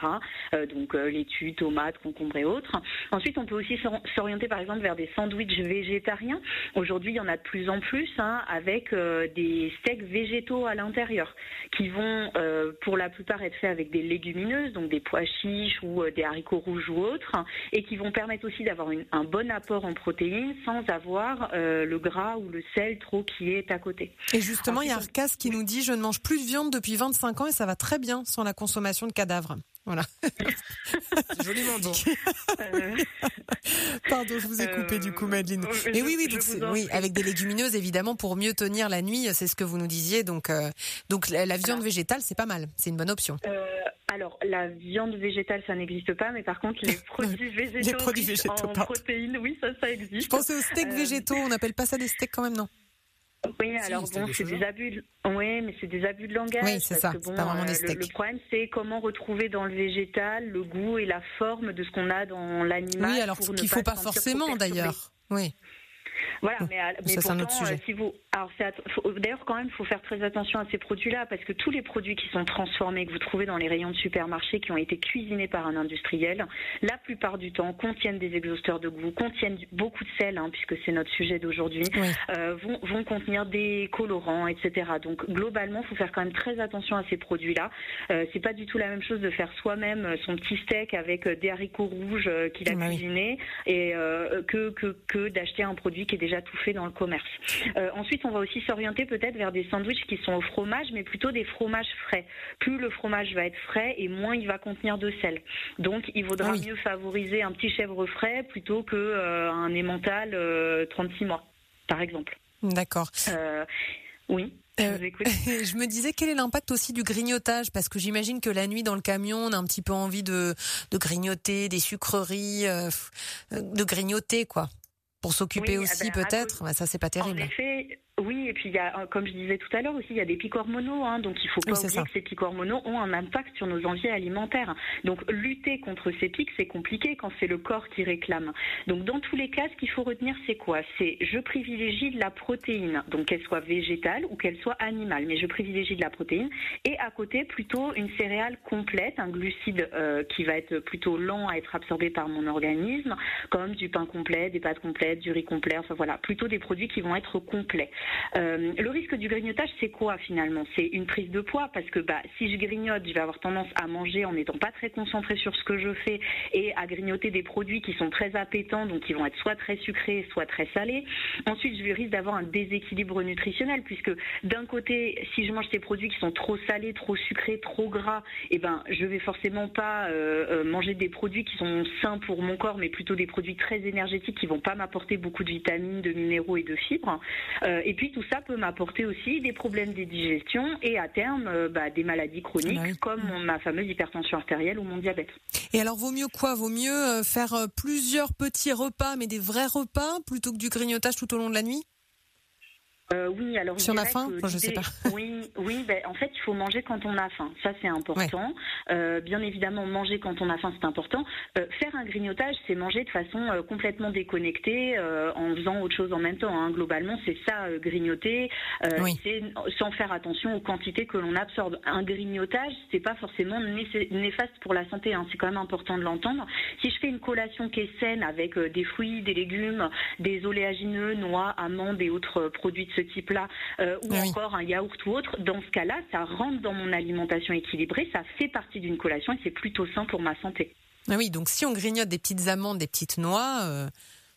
Euh, donc euh, laitue, tomates, concombres et autres. Ensuite, on peut aussi s'or- s'orienter par exemple vers des sandwichs végétariens. Aujourd'hui, il y en a de plus en plus, hein, avec des steaks végétaux à l'intérieur, qui vont pour la plupart être faits avec des légumineuses, donc des pois chiches ou des haricots rouges ou autres, et qui vont permettre aussi d'avoir un bon apport en protéines sans avoir le gras ou le sel trop qui est à côté. Et justement, il y a Arcas qui nous dit Je ne mange plus de viande depuis 25 ans et ça va très bien sans la consommation de cadavres. Voilà. Joliment dit. Euh, Pardon, je vous ai coupé Euh, du coup, Madeleine. euh, oui, oui, je donc c'est- en oui, prie. avec des légumineuses évidemment pour mieux tenir la nuit, c'est ce que vous nous disiez. Donc, euh, donc la, la viande Alors. végétale, c'est pas mal, c'est une bonne option. euh, alors, la viande végétale, ça n'existe pas, mais par contre, les produits végétaux, produits riches végétaux, en pardon. protéines, oui, ça, ça existe. Je pensais aux steaks Euh, végétaux, on n'appelle pas ça des steaks quand même, non Oui, Si, alors bon, c'est des abus. De... Oui, mais c'est des abus de langage. Oui, c'est ça, que c'est bon, pas vraiment des euh, steaks. Le, le problème, c'est comment retrouver dans le végétal le goût et la forme de ce qu'on a dans l'animal. Oui, alors ne qu'il pas faut pas forcément d'ailleurs. Oui. Voilà, mais, à- mais ça, c'est un autre pourtant, sujet. euh, si vous, alors d'ailleurs quand même, il faut faire très attention à ces produits-là parce que tous les produits qui sont transformés que vous trouvez dans les rayons de supermarché qui ont été cuisinés par un industriel, la plupart du temps contiennent des exhausteurs de goût, contiennent beaucoup de sel hein, puisque c'est notre sujet d'aujourd'hui, euh, vont, vont, contenir des colorants, etc. Donc globalement, il faut faire quand même très attention à ces produits-là. Euh, c'est pas du tout la même chose de faire soi-même son petit steak avec des haricots rouges euh, qu'il a bah cuisinés et euh, que que, que d'acheter un produit qui est déjà tout fait dans le commerce. Euh, ensuite on va aussi s'orienter peut-être vers des sandwichs qui sont au fromage, mais plutôt des fromages frais. Plus le fromage va être frais et moins il va contenir de sel. Donc il vaudra ah mieux favoriser un petit chèvre frais plutôt que euh, un emmental 36 euh, mois, par exemple. D'accord. oui. je, je, me disais quel est l'impact aussi du grignotage? Parce que j'imagine que la nuit dans le camion on a un petit peu envie de, de grignoter des sucreries, de grignoter quoi pour s'occuper aussi ah ben, peut-être. Bah, ça c'est pas terrible. En effet, oui, et puis il y a, comme je disais tout à l'heure aussi, il y a des pics hormonaux, hein, donc il faut pas oublier que ces pics hormonaux ont un impact sur nos envies alimentaires. Donc lutter contre ces pics, c'est compliqué quand c'est le corps qui réclame. Donc dans tous les cas, ce qu'il faut retenir, c'est quoi? C'est je privilégie de la protéine, donc qu'elle soit végétale ou qu'elle soit animale, mais je privilégie de la protéine. Et à côté, plutôt une céréale complète, un glucide euh, qui va être plutôt lent à être absorbé par mon organisme, comme du pain complet, des pâtes complètes, du riz complet, enfin voilà, plutôt des produits qui vont être complets. Euh, le risque du grignotage, c'est quoi finalement? C'est une prise de poids parce que bah, si je grignote, je vais avoir tendance à manger en n'étant pas très concentré sur ce que je fais et à grignoter des produits qui sont très appétants, donc qui vont être soit très sucrés, soit très salés. Ensuite, je risque d'avoir un déséquilibre nutritionnel puisque d'un côté, si je mange ces produits qui sont trop salés, trop sucrés, trop gras, eh ben, je vais forcément pas euh, euh, manger des produits qui sont sains pour mon corps, mais plutôt des produits très énergétiques qui vont pas m'apporter beaucoup de vitamines, de minéraux et de fibres. Puis tout ça peut m'apporter aussi des problèmes de digestion et à terme euh, bah, des maladies chroniques bah comme ma fameuse hypertension artérielle ou mon diabète. Et alors vaut mieux quoi? Vaut mieux euh, faire euh, plusieurs petits repas mais des vrais repas plutôt que du grignotage tout au long de la nuit? Euh, oui, alors si on a faim, je sais pas. Oui, oui, ben, en fait, il faut manger quand on a faim. Ça, c'est important. Euh, bien évidemment, manger quand on a faim, c'est important. Euh, faire un grignotage, c'est manger de façon complètement déconnectée, en faisant autre chose en même temps. Hein. Globalement, c'est ça, grignoter. C'est sans faire attention aux quantités que l'on absorbe. Un grignotage, c'est pas forcément néfaste pour la santé. Hein. C'est quand même important de l'entendre. Si je fais une collation qui est saine avec des fruits, des légumes, des oléagineux, noix, amandes et autres produits de ce type-là, euh, ou encore un yaourt ou autre, dans ce cas-là, ça rentre dans mon alimentation équilibrée, ça fait partie d'une collation et c'est plutôt sain pour ma santé. Ah oui, donc si on grignote des petites amandes, des petites noix, euh,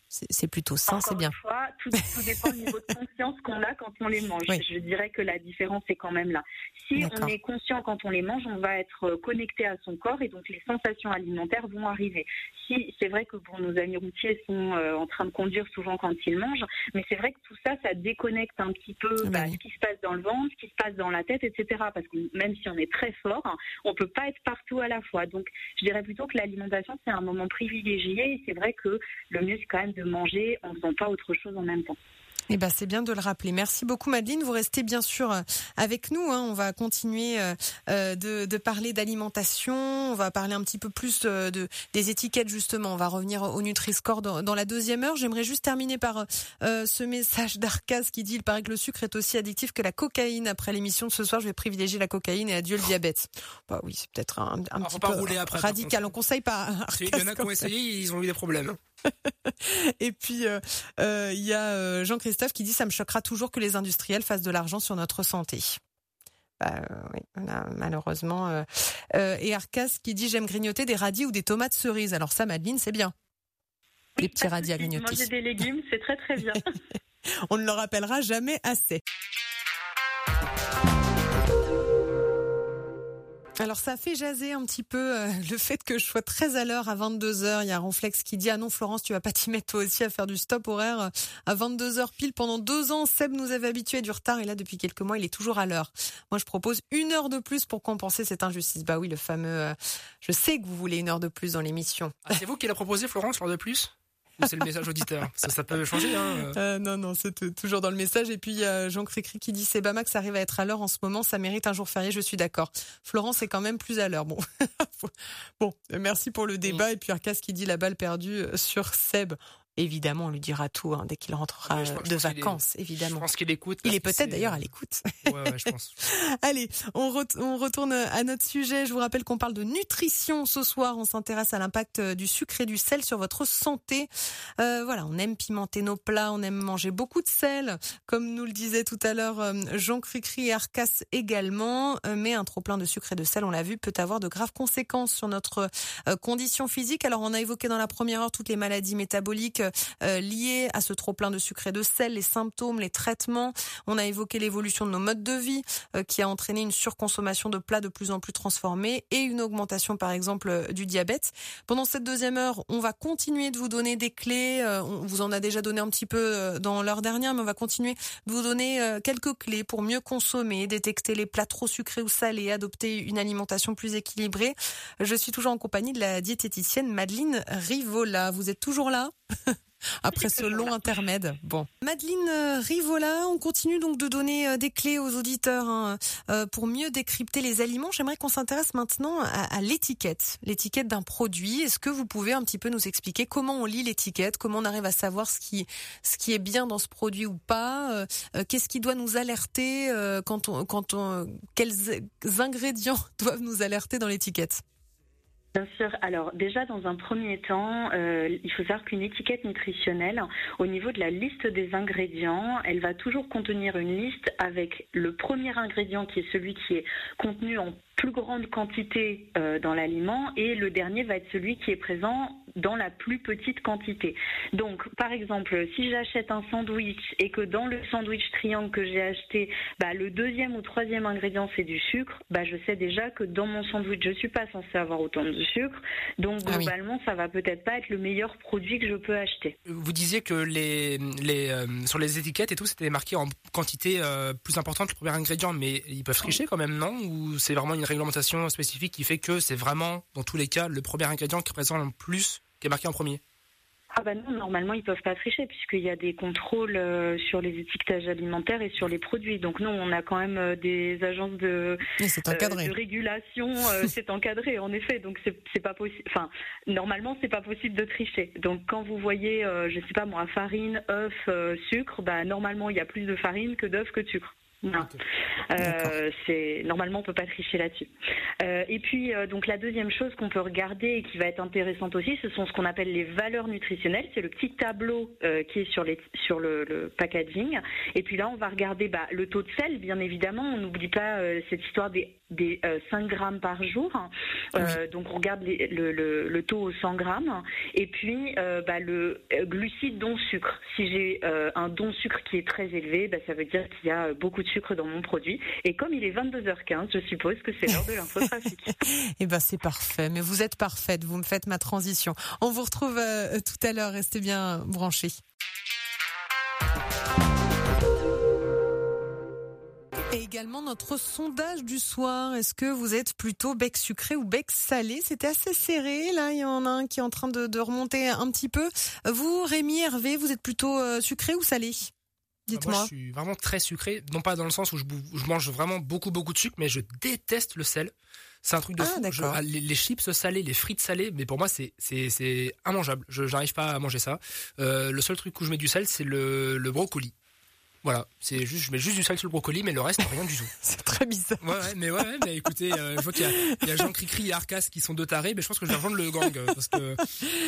c'est plutôt sain, c'est bien. Fois, tout, tout, dépend du niveau de conscience qu'on a quand on les mange. Je dirais que la différence est quand même là. Si on est conscient quand on les mange, on va être euh, connecté à son corps et donc les sensations alimentaires vont arriver. Si c'est vrai que pour nos amis routiers sont euh, en train de conduire souvent quand ils mangent, mais c'est vrai que tout ça, ça déconnecte un petit peu bah, ce qui se passe dans le ventre, ce qui se passe dans la tête, etc. Parce que même si on est très fort, on peut pas être partout à la fois. Donc, je dirais plutôt que l'alimentation c'est un moment privilégié et c'est vrai que le mieux c'est quand même de manger en faisant pas autre chose en même temps. Eh ben, c'est bien de le rappeler. Merci beaucoup, Madeleine. Vous restez bien sûr euh, avec nous. Hein. On va continuer euh, euh, de, de, parler d'alimentation. On va parler un petit peu plus de, des étiquettes, justement. On va revenir au Nutri-Score dans, dans, la deuxième heure. J'aimerais juste terminer par ce message d'Arcas qui dit il paraît que le sucre est aussi addictif que la cocaïne. Après l'émission de ce soir, je vais privilégier la cocaïne et adieu le diabète. Bah oui, c'est peut-être un, un petit peu après, radical. On conseille pas. Il y en a qui ont essayé, ils ont eu des problèmes. et puis il y a Jean-Christophe qui dit ça me choquera toujours que les industriels fassent de l'argent sur notre santé. Bah, oui, malheureusement. Euh, euh, et Arcas qui dit j'aime grignoter des radis ou des tomates cerises. Alors ça, Madeleine, c'est bien. les petits radis à grignoter. Manger des légumes, c'est très très bien. On ne le rappellera jamais assez. Alors ça fait jaser un petit peu euh, le fait que je sois très à l'heure à 22h. Il y a Ronflex qui dit ah non Florence tu vas pas t'y mettre toi aussi à faire du stop horaire euh, à 22h pile pendant deux ans. Seb nous avait habitués du retard et là depuis quelques mois il est toujours à l'heure. Moi je propose une heure de plus pour compenser cette injustice. Bah oui le fameux. Euh, je sais que vous voulez une heure de plus dans l'émission. Ah, c'est vous qui l'a proposé Florence l'heure de plus? C'est le message auditeur ça, ça peut changer. Hein. Euh, non, non, c'est toujours dans le message. Et puis il y a Jean Cricri qui dit c'est Bamax arrive à être à l'heure en ce moment, ça mérite un jour férié. Je suis d'accord. Florence est quand même plus à l'heure. Bon, bon, merci pour le débat. Et puis Arcas qui dit la balle perdue sur Seb. Évidemment, on lui dira tout hein, dès qu'il rentrera je de je est- vacances, Je évidemment. pense qu'il écoute. Il est peut-être d'ailleurs à l'écoute. Ouais, ouais, je pense. Allez, on, ret- on retourne à notre sujet. Je vous rappelle qu'on parle de nutrition ce soir. On s'intéresse à l'impact euh, du sucre et du sel sur votre santé. Euh, voilà, on aime pimenter nos plats, on aime manger beaucoup de sel, comme nous le disait tout à l'heure euh, Jean Cricri et Arcas également. Mais un trop plein de sucre et de sel, on l'a vu, peut avoir de graves conséquences sur notre condition physique. Alors, on a évoqué dans la première heure toutes les maladies métaboliques liées à ce trop plein de sucre et de sel, les symptômes, les traitements. On a évoqué l'évolution de nos modes de vie euh, qui a entraîné une surconsommation de plats de plus en plus transformés et une augmentation par exemple euh, du diabète. Pendant cette deuxième heure, on va continuer de vous donner des clés. euh, On vous en a déjà donné un petit peu euh, dans l'heure dernière, mais on va continuer de vous donner euh, quelques clés pour mieux consommer, détecter les plats trop sucrés ou salés, adopter une alimentation plus équilibrée. Je suis toujours en compagnie de la diététicienne Madeleine Rivola. Vous êtes toujours là? après ce long intermède. Bon, Madeleine euh, Rivola, on continue donc de donner euh, des clés aux auditeurs hein, euh, pour mieux décrypter les aliments. J'aimerais qu'on s'intéresse maintenant à, l'étiquette, l'étiquette d'un produit. Est-ce que vous pouvez un petit peu nous expliquer comment on lit l'étiquette, comment on arrive à savoir ce qui ce qui est bien dans ce produit ou pas Qu'est-ce qui doit nous alerter quand on quand on quels ingrédients doivent nous alerter dans l'étiquette? Bien sûr. Alors déjà, dans un premier temps, euh, il faut savoir qu'une étiquette nutritionnelle, au niveau de la liste des ingrédients, elle va toujours contenir une liste avec le premier ingrédient qui est celui qui est contenu en plus grande quantité euh, dans l'aliment et le dernier va être celui qui est présent dans la plus petite quantité. Donc, par exemple, si j'achète un sandwich et que dans le sandwich triangle que j'ai acheté, bah, le deuxième ou troisième ingrédient c'est du sucre, bah, je sais déjà que dans mon sandwich je suis pas censé avoir autant de sucre. Donc Ah oui. globalement, ça va peut-être pas être le meilleur produit que je peux acheter. Vous disiez que les, les, euh, sur les étiquettes et tout, c'était marqué en quantité euh, plus importante le premier ingrédient, mais ils peuvent tricher quand même, non? Ou c'est vraiment une réglementation spécifique qui fait que c'est vraiment, dans tous les cas, le premier ingrédient qui représente le plus, qui est marqué en premier Ah bah non, normalement ils peuvent pas tricher puisqu'il y a des contrôles euh, sur les étiquetages alimentaires et sur les produits. Donc non, on a quand même euh, des agences de, euh, de régulation, euh, c'est encadré en effet. Donc c'est c'est pas possible. Enfin, normalement c'est pas possible de tricher. Donc quand vous voyez, euh, je sais pas moi, farine, œuf, euh, sucre, bah normalement il y a plus de farine que d'œuf que de sucre. Non. Euh, c'est normalement on peut pas tricher là-dessus. Euh, et puis euh, donc la deuxième chose qu'on peut regarder et qui va être intéressante aussi, ce sont ce qu'on appelle les valeurs nutritionnelles. C'est le petit tableau qui est sur les sur le, le packaging. Et puis là on va regarder bah, le taux de sel, bien évidemment. On n'oublie pas cette histoire des des euh, 5 grammes par jour. Euh, Donc on regarde les- le, le, le taux au 100 grammes. Et puis euh, bah, le euh, glucide don sucre. Si j'ai euh, un don sucre qui est très élevé, bah, ça veut dire qu'il y a euh, beaucoup de sucre dans mon produit. Et comme il est 22h15, je suppose que c'est l'heure de l'infotrafic. Eh ben c'est parfait, mais vous êtes parfaite, vous me faites ma transition. On vous retrouve euh, tout à l'heure, restez bien branchés. Et également notre sondage du soir. Est-ce que vous êtes plutôt bec sucré ou bec salé? C'était assez serré. Là, il y en a un qui est en train de, de remonter un petit peu. Vous, Rémi, Hervé, vous êtes plutôt euh, sucré ou salé? Moi, Dites-moi. je suis vraiment très sucré, non pas dans le sens où je, mange vraiment beaucoup beaucoup de sucre, mais je déteste le sel. C'est un truc de Ah, fou. Je- ah, les, les chips salés, les frites salées, mais pour moi c'est c'est c'est immangeable. Je n'arrive pas à manger ça. Euh, le seul truc où je mets du sel, c'est le, le brocoli. Voilà, c'est juste je mets juste du sel sur le brocoli, mais le reste rien du tout. C'est très bizarre. Ouais, ouais mais ouais, mais écoutez, euh, je vois qu'il y y a Jean Cricri et Arcas qui sont deux tarés, mais je pense que je vais rejoindre le gang euh, parce que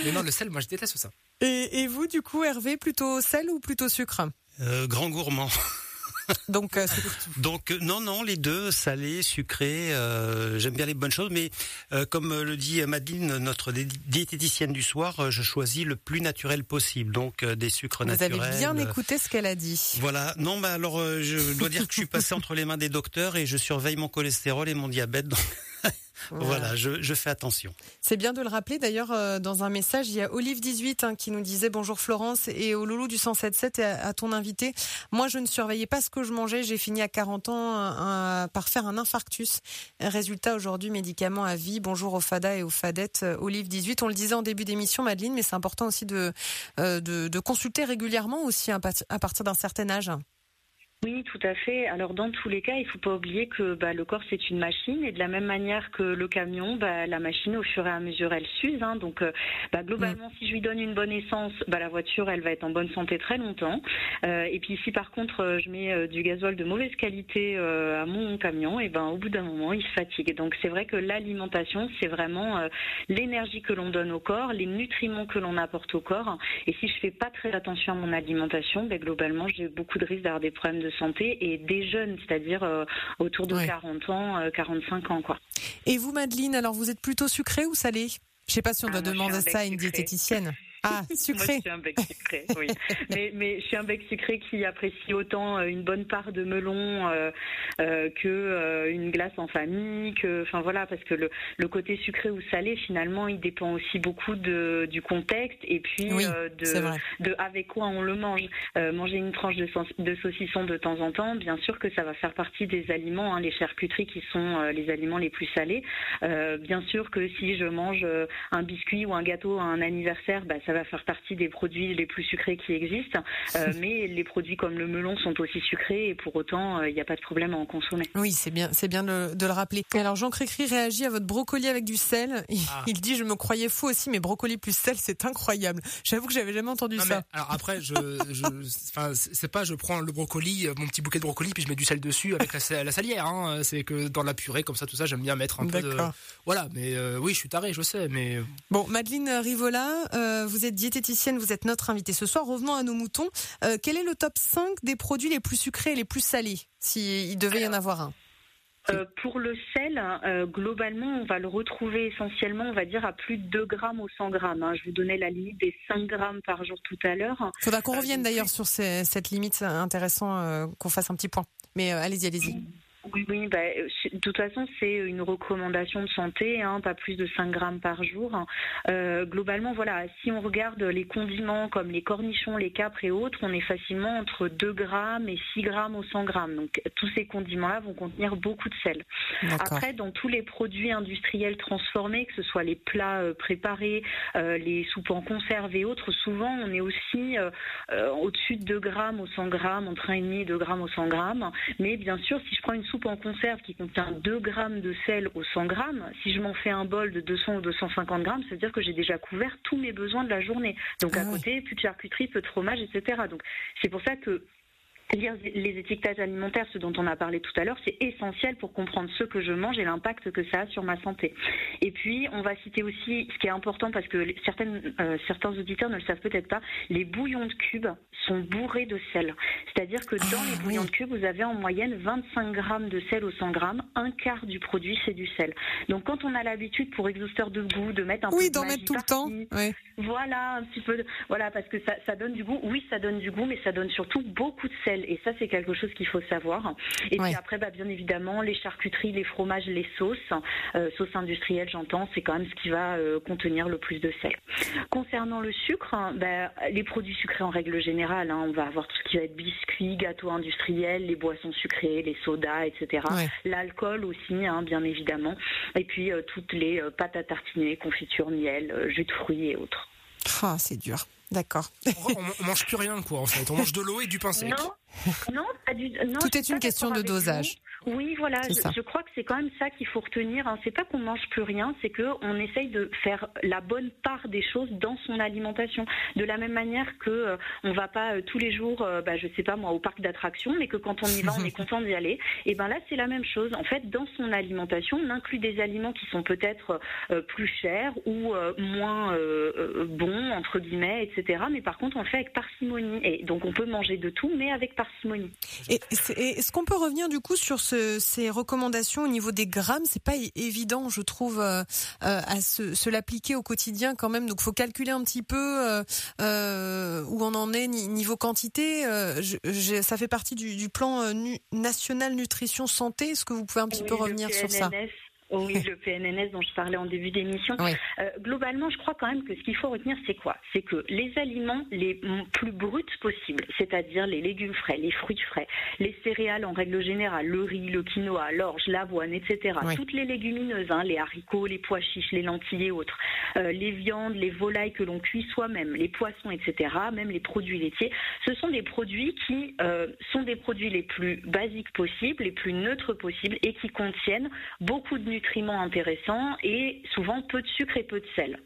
mais non le sel, moi je déteste ça. Et, et vous, du coup, Hervé, plutôt sel ou plutôt sucre? Euh, grand gourmand. Donc, euh, Donc euh, non, non, les deux, salé, sucré. euh, J'aime bien les bonnes choses, mais euh, comme euh, le dit Madeleine, notre diététicienne du soir, euh, je choisis le plus naturel possible, donc euh, des sucres vous avez naturels. bien écouté ce qu'elle a dit. Voilà. Non, bah alors euh, je dois dire que je suis passé entre les mains des docteurs et je surveille mon cholestérol et mon diabète. Donc, voilà, je, je fais attention. C'est bien de le rappeler. D'ailleurs, euh, dans un message, il y a Olive18 hein, qui nous disait bonjour Florence et au loulou du 177 et à, à ton invité. Moi, je ne surveillais pas ce que je mangeais. J'ai fini à 40 ans euh, par faire un infarctus. Résultat aujourd'hui, médicaments à vie. Bonjour aux FADA et aux FADEttes. Euh, Olive18, on le disait en début d'émission, Madeleine, mais c'est important aussi de, euh, de, de consulter régulièrement aussi à partir d'un certain âge. Oui, tout à fait. Alors dans tous les cas, il faut pas oublier que bah, le corps c'est une machine et de la même manière que le camion, bah, la machine au fur et à mesure elle s'use. Hein. donc euh, bah, globalement, mm. si je lui donne une bonne essence, bah, la voiture elle va être en bonne santé très longtemps. Euh, et puis si par contre euh, je mets du gasoil de mauvaise qualité à mon camion, et ben au bout d'un moment il se fatigue. Donc c'est vrai que l'alimentation c'est vraiment l'énergie que l'on donne au corps, les nutriments que l'on apporte au corps. Et si je fais pas très attention à mon alimentation, ben, globalement j'ai beaucoup de risques d'avoir des problèmes de santé et des jeunes, c'est-à-dire euh, autour de 40 ans, 45 euh, ans. Quoi. Et vous, Madeleine, alors vous êtes plutôt sucré ou salé Je sais pas si on doit ah, demander ça à une diététicienne. Ah, sucré. Moi, je suis un bec sucré, oui. mais, mais je suis un bec sucré qui apprécie autant euh, une bonne part de melon euh, euh, que euh, une glace en famille, que, enfin voilà, parce que le, le côté sucré ou salé, finalement, il dépend aussi beaucoup de, du contexte et puis de, de avec quoi on le mange. manger une tranche de, de, saucisson de temps en temps, bien sûr que ça va faire partie des aliments, hein, les charcuteries qui sont les aliments les plus salés. bien sûr que si je mange un biscuit ou un gâteau à un anniversaire, bah, ça ça va faire partie des produits les plus sucrés qui existent. Euh, mais les produits comme le melon sont aussi sucrés et pour autant, euh, il n'y a pas de problème à en consommer. Oui, c'est bien, c'est bien de, le rappeler. Alors Jean Crécry réagit à votre brocoli avec du sel. Il, ah. dit je me croyais fou aussi, mais brocoli plus sel, c'est incroyable. J'avoue que j'avais jamais entendu ça. alors après, je, je c'est pas je prends le brocoli, mon petit bouquet de brocoli, puis je mets du sel dessus avec la, salière. Hein. C'est que dans la purée comme ça, tout ça, j'aime bien mettre un peu de. Voilà, mais euh, oui, je suis taré, je sais, mais. Bon, Madeleine Rivola, vous vous êtes diététicienne, vous êtes notre invitée ce soir. Revenons à nos moutons. Euh, quel est le top 5 des produits les plus sucrés et les plus salés, s'il devait y en avoir un? Euh, pour le sel, euh, globalement, on va le retrouver essentiellement, on va dire, à plus de 2 grammes au 100 grammes. Hein. Je vous donnais la limite des 5 grammes par jour tout à l'heure. Il faudra qu'on revienne d'ailleurs sur cette limite. C'est intéressant qu'on fasse un petit point. Mais allez-y, allez-y. Oui, oui, bah, de toute façon, c'est une recommandation de santé, hein, pas plus de 5 grammes par jour. Euh, globalement, voilà, si on regarde les condiments comme les cornichons, les capres et autres, on est facilement entre 2 grammes et 6 grammes au 100 grammes. Donc, tous ces condiments-là vont contenir beaucoup de sel. Après, dans tous les produits industriels transformés, que ce soit les plats euh, préparés, euh, les soupes en conserve et autres, souvent, on est aussi au-dessus de 2 grammes au 100 grammes, entre 1,5 et 2 grammes au 100 grammes. Mais bien sûr, si je prends une soupe en conserve qui contient 2 grammes de sel au 100 grammes, si je m'en fais un bol de 200 ou 250 grammes, ça veut dire que j'ai déjà couvert tous mes besoins de la journée. Donc à ah côté, plus de charcuterie, peu de fromage, etc. Donc c'est pour ça que lire les étiquetages alimentaires, ce dont on a parlé tout à l'heure, c'est essentiel pour comprendre ce que je mange et l'impact que ça a sur ma santé. Et puis, on va citer aussi ce qui est important parce que certaines, euh, certains auditeurs ne le savent peut-être pas, les bouillons de cubes sont bourrés de sel. C'est-à-dire que dans les ah, bouillons de cubes, vous avez en moyenne 25 grammes de sel au 100 grammes. Un quart du produit, c'est du sel. Donc, quand on a l'habitude pour exhausteur de goût de mettre un oui, peu de d'en mettre tout le temps. Voilà, un petit peu. De, voilà, parce que ça, ça donne du goût. Oui, ça donne du goût, mais ça donne surtout beaucoup de sel. Et ça, c'est quelque chose qu'il faut savoir. Et puis après, bah, bien évidemment, les charcuteries, les fromages, les sauces, euh, sauces industrielles, j'entends, c'est quand même ce qui va euh, contenir le plus de sel. Concernant le sucre, bah, les produits sucrés en règle générale, hein, on va avoir tout ce qui va être biscuits, gâteaux industriels, les boissons sucrées, les sodas, etc. L'alcool aussi, hein, bien évidemment. Et puis euh, toutes les pâtes à tartiner, confitures, miel, jus de fruits et autres. Ah, c'est dur. D'accord. on, mange plus rien, quoi, en fait. On mange de l'eau et du pain sec. Non, non, pas du, non Tout est une question de dosage. Oui, voilà. Je, crois que c'est quand même ça qu'il faut retenir. Hein. C'est pas qu'on mange plus rien, c'est que on essaye de faire la bonne part des choses dans son alimentation. De la même manière que euh, on va pas euh, tous les jours, euh, bah, je sais pas moi, au parc d'attractions, mais que quand on y va, on est content d'y aller. Et ben là, c'est la même chose. En fait, dans son alimentation, on inclut des aliments qui sont peut-être plus chers ou moins bons entre guillemets, etc. Mais par contre, on le fait avec parcimonie. Et donc, on peut manger de tout, mais avec parcimonie. Et est-ce qu'on peut revenir du coup sur ces recommandations au niveau des grammes, c'est pas évident, je trouve, euh, euh, à se, l'appliquer au quotidien quand même. Donc, faut calculer un petit peu euh, où on en est niveau quantité. ça fait partie du, plan national nutrition santé. Est-ce que vous pouvez un petit peu revenir sur ça? Oui, le PNNS dont je parlais en début d'émission. Euh, globalement, je crois quand même que ce qu'il faut retenir, c'est quoi? C'est que les aliments les plus bruts possibles, c'est-à-dire les légumes frais, les fruits frais, les céréales en règle générale, le riz, le quinoa, l'orge, l'avoine, etc. Toutes les légumineuses, hein, les haricots, les pois chiches, les lentilles et autres, euh, les viandes, les volailles que l'on cuit soi-même, les poissons, etc., même les produits laitiers, ce sont des produits qui euh, sont des produits les plus basiques possibles, les plus neutres possibles et qui contiennent beaucoup de nutriments intéressants et souvent peu de sucre et peu de sel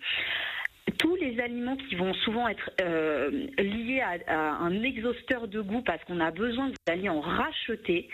tous les aliments qui vont souvent être euh, liés à, un exhausteur de goût parce qu'on a besoin d'aller en racheter,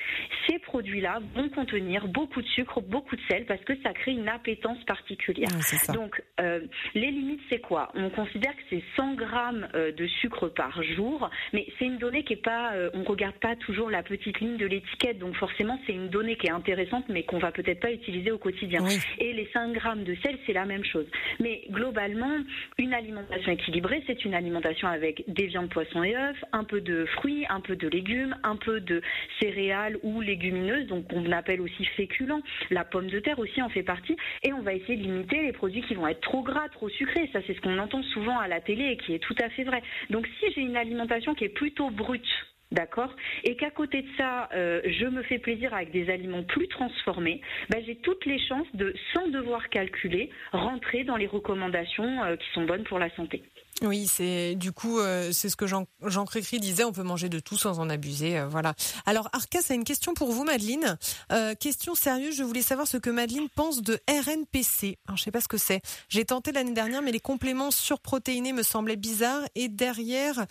ces produits-là vont contenir beaucoup de sucre, beaucoup de sel parce que ça crée une appétence particulière. Donc, euh, les limites, c'est quoi? On considère que c'est 100 grammes euh, de sucre par jour, mais c'est une donnée qui est pas, on regarde pas toujours la petite ligne de l'étiquette, donc forcément c'est une donnée qui est intéressante, mais qu'on va peut-être pas utiliser au quotidien. Et les 5 grammes de sel, c'est la même chose. Mais globalement, une alimentation équilibrée, c'est une alimentation avec des viandes, poissons et œufs, un peu de fruits, un peu de légumes, un peu de céréales ou légumineuses, donc on appelle aussi féculents. La pomme de terre aussi en fait partie. Et on va essayer de limiter les produits qui vont être trop gras, trop sucrés. Ça, c'est ce qu'on entend souvent à la télé et qui est tout à fait vrai. Donc si j'ai une alimentation qui est plutôt brute, D'accord Et qu'à côté de ça, euh, je me fais plaisir avec des aliments plus transformés, ben, j'ai toutes les chances de, sans devoir calculer, rentrer dans les recommandations euh, qui sont bonnes pour la santé. Oui, c'est du coup, euh, c'est ce que Jean, Jean disait, on peut manger de tout sans en abuser. Euh, voilà. Alors, Arcas a une question pour vous, Madeleine. Euh, question sérieuse, je voulais savoir ce que Madeleine pense de RNPC. Alors, je sais pas ce que c'est. J'ai tenté l'année dernière, mais les compléments surprotéinés me semblaient bizarres. Et derrière,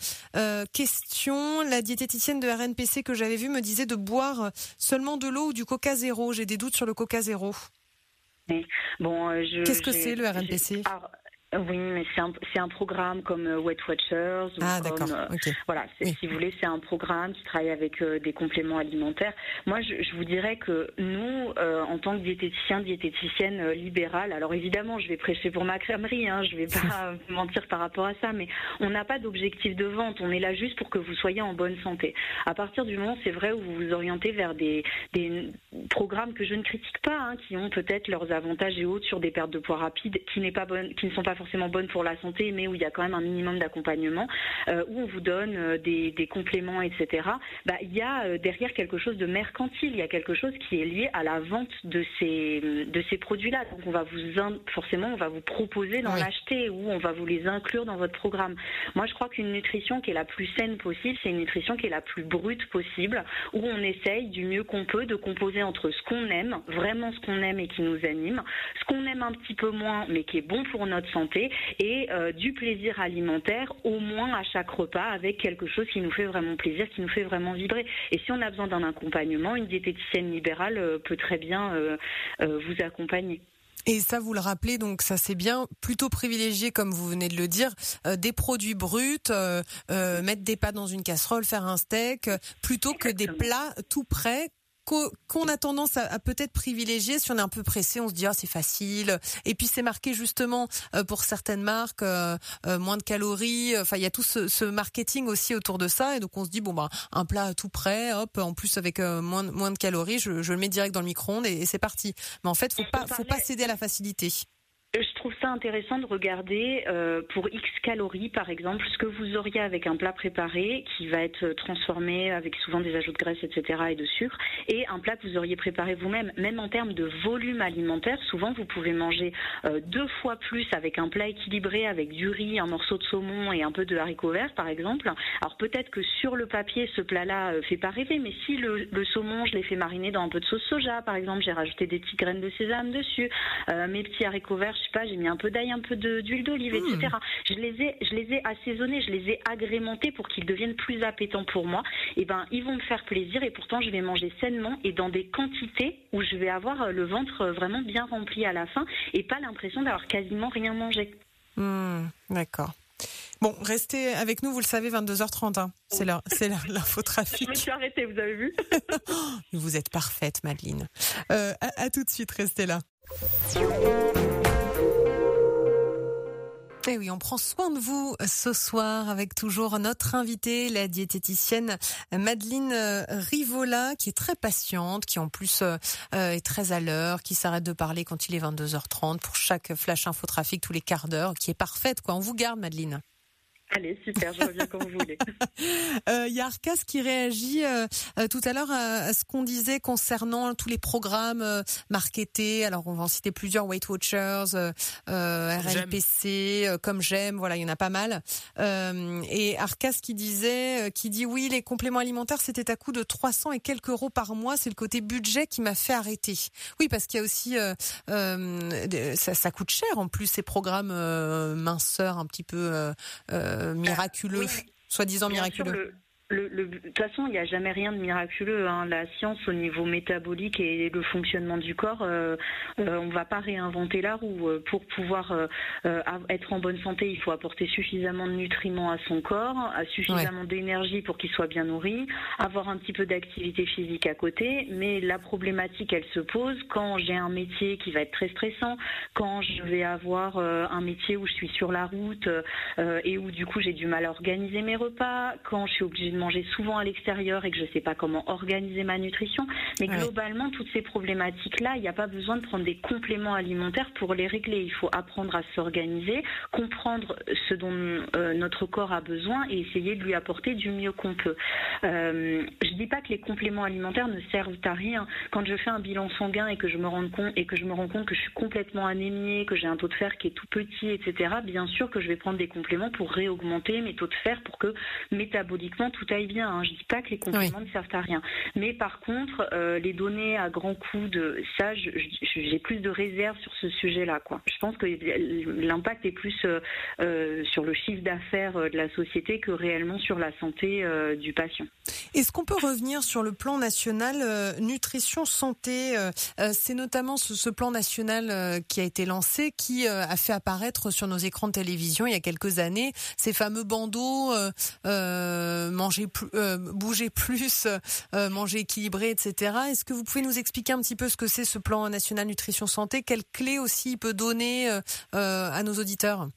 question, la diététicienne de RNPC que j'avais vue me disait de boire seulement de l'eau ou du Coca Zéro. J'ai des doutes sur le Coca Zéro. Bon, Qu'est-ce que c'est le RNPC oui, mais c'est un, programme comme euh, Weight Watchers. Ou ah, d'accord. Euh, voilà, si vous voulez, c'est un programme qui travaille avec euh, des compléments alimentaires. Moi, je, je, vous dirais que nous, en tant que diététicien, diététicienne libérale, alors évidemment, je vais prêcher pour ma crèmerie, hein, je vais pas mentir par rapport à ça, mais on n'a pas d'objectif de vente. On est là juste pour que vous soyez en bonne santé. À partir du moment, c'est vrai, où vous vous orientez vers des, des programmes que je ne critique pas, hein, qui ont peut-être leurs avantages et autres sur des pertes de poids rapides, qui pas bonne, qui ne sont pas forcément bonne pour la santé, mais où il y a quand même un minimum d'accompagnement, euh, où on vous donne euh, des, compléments, etc. Bah, il y a euh, derrière quelque chose de mercantile, il y a quelque chose qui est lié à la vente de ces de ces produits-là. Donc on va vous forcément on va vous proposer d'en acheter ou on va vous les inclure dans votre programme. Moi je crois qu'une nutrition qui est la plus saine possible, c'est une nutrition qui est la plus brute possible, où on essaye du mieux qu'on peut de composer entre ce qu'on aime, vraiment ce qu'on aime et qui nous anime, ce qu'on aime un petit peu moins mais qui est bon pour notre santé et euh, du plaisir alimentaire au moins à chaque repas avec quelque chose qui nous fait vraiment plaisir, qui nous fait vraiment vibrer. Et si on a besoin d'un accompagnement, une diététicienne libérale euh, peut très bien euh, vous accompagner. Et ça, vous le rappelez, donc ça c'est bien, plutôt privilégier, comme vous venez de le dire, des produits bruts, mettre des pâtes dans une casserole, faire un steak, plutôt que des plats tout prêts qu'on a tendance à, peut-être privilégier si on est un peu pressé, on se dit ah c'est facile. Et puis c'est marqué justement euh, pour certaines marques euh, euh, moins de calories. Enfin il y a tout ce, marketing aussi autour de ça et donc on se dit bon bah un plat tout prêt, hop en plus avec moins moins de calories, je, le mets direct dans le micro-ondes et, et c'est parti. Mais en fait faut pas faut pas céder à la facilité. Je trouve ça intéressant de regarder euh, pour X calories, par exemple, ce que vous auriez avec un plat préparé qui va être transformé avec souvent des ajouts de graisse, etc. et de sucre, et un plat que vous auriez préparé vous-même. Même en termes de volume alimentaire, souvent vous pouvez manger euh, deux fois plus avec un plat équilibré avec du riz, un morceau de saumon et un peu de haricots verts, par exemple. Alors peut-être que sur le papier, ce plat-là euh, fait pas rêver, mais si le, le saumon, je l'ai fait mariner dans un peu de sauce soja, par exemple, j'ai rajouté des petites graines de sésame dessus, mes petits haricots verts je sais pas, j'ai mis un peu d'ail, un peu d'huile d'olive, etc. Hmm. Je les ai, je les ai assaisonnés, je les ai agrémentés pour qu'ils deviennent plus appétants pour moi. Et eh ben, ils vont me faire plaisir et pourtant je vais manger sainement et dans des quantités où je vais avoir euh, le ventre euh, vraiment bien rempli à la fin et pas l'impression d'avoir quasiment rien mangé. Hmm, d'accord. Bon, restez avec nous, vous le savez, 22h30. Hein. C'est l'infotrafic. Je me suis arrêtée, vous avez vu Vous êtes parfaite, Madeleine. Euh, à tout de suite, restez là. Et eh oui, on prend soin de vous ce soir avec toujours notre invitée, la diététicienne Madeleine Rivola, qui est très patiente, qui en plus euh, est très à l'heure, qui s'arrête de parler quand il est 22h30 pour chaque flash infotrafic tous les quarts d'heure, qui est parfaite. Quoi. On vous garde, Madeleine. Allez, super, je reviens quand vous voulez. Euh, il y a Arcas qui réagit euh, euh, tout à l'heure à, ce qu'on disait concernant tous les programmes marketés? Alors, on va en citer plusieurs, Weight Watchers, RLPC, Comme J'aime, voilà, il y en a pas mal. et Arcas qui disait, qui dit oui, les compléments alimentaires, c'était à coût de 300 et quelques euros par mois. C'est le côté budget qui m'a fait arrêter. Oui, parce qu'il y a aussi, ça, ça, coûte cher en plus, ces programmes minceurs un petit peu euh, miraculeux, soi-disant miraculeux. Le, de toute façon, il n'y a jamais rien de miraculeux. Hein. La science au niveau métabolique et le fonctionnement du corps, euh, euh, on ne va pas réinventer la roue. Euh, pour pouvoir être en bonne santé, il faut apporter suffisamment de nutriments à son corps, suffisamment d'énergie pour qu'il soit bien nourri, avoir un petit peu d'activité physique à côté. Mais la problématique, elle se pose quand j'ai un métier qui va être très stressant, quand je vais avoir un métier où je suis sur la route et où du coup j'ai du mal à organiser mes repas, quand je suis obligée de manger souvent à l'extérieur et que je ne sais pas comment organiser ma nutrition. Mais globalement, toutes ces problématiques-là, il n'y a pas besoin de prendre des compléments alimentaires pour les régler. Il faut apprendre à s'organiser, comprendre ce dont euh, notre corps a besoin et essayer de lui apporter du mieux qu'on peut. Euh, je dis pas que les compléments alimentaires ne servent à rien. Quand je fais un bilan sanguin et que je me rends compte et que je me rends compte que je suis complètement anémiée, que j'ai un taux de fer qui est tout petit, etc. Bien sûr que je vais prendre des compléments pour réaugmenter mes taux de fer pour que métaboliquement tout aille bien. Hein. Je dis pas que les compléments ne servent à rien. Mais par contre, euh, les données à grands coups de ça, j'ai plus de réserve sur ce sujet-là. Quoi. Je pense que l'impact est plus euh, euh, sur le chiffre d'affaires de la société que réellement sur la santé du patient. Est-ce qu'on peut revenir sur le plan national nutrition santé C'est notamment ce, ce, plan national qui a été lancé qui a fait apparaître sur nos écrans de télévision il y a quelques années ces fameux bandeaux manger euh, bouger plus, euh, manger équilibré, etc. Est-ce que vous pouvez nous expliquer un petit peu ce que c'est ce plan national nutrition santé? Quelles clés aussi il peut donner euh, à nos auditeurs?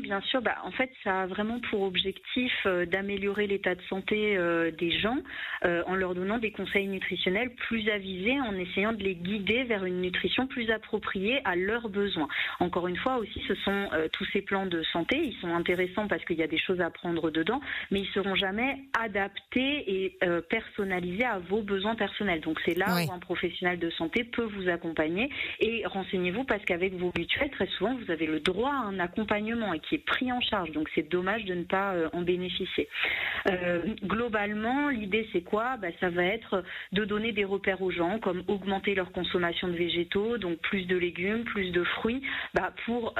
Bien sûr. Bah, en fait, ça a vraiment pour objectif euh, d'améliorer l'état de santé euh, des gens euh, en leur donnant des conseils nutritionnels plus avisés, en essayant de les guider vers une nutrition plus appropriée à leurs besoins. Encore une fois, aussi, ce sont tous ces plans de santé. Ils sont intéressants parce qu'il y a des choses à prendre dedans, mais ils seront jamais adaptés et personnalisés à vos besoins personnels. Donc, c'est là où un professionnel de santé peut vous accompagner et renseignez-vous parce qu'avec vos mutuelles, très souvent, vous avez le droit à un accompagnement et qui est pris en charge. Donc c'est dommage de ne pas euh, en bénéficier. Euh, globalement, l'idée c'est quoi? Bah, Ça va être de donner des repères aux gens, comme augmenter leur consommation de végétaux, donc plus de légumes, plus de fruits, bah, pour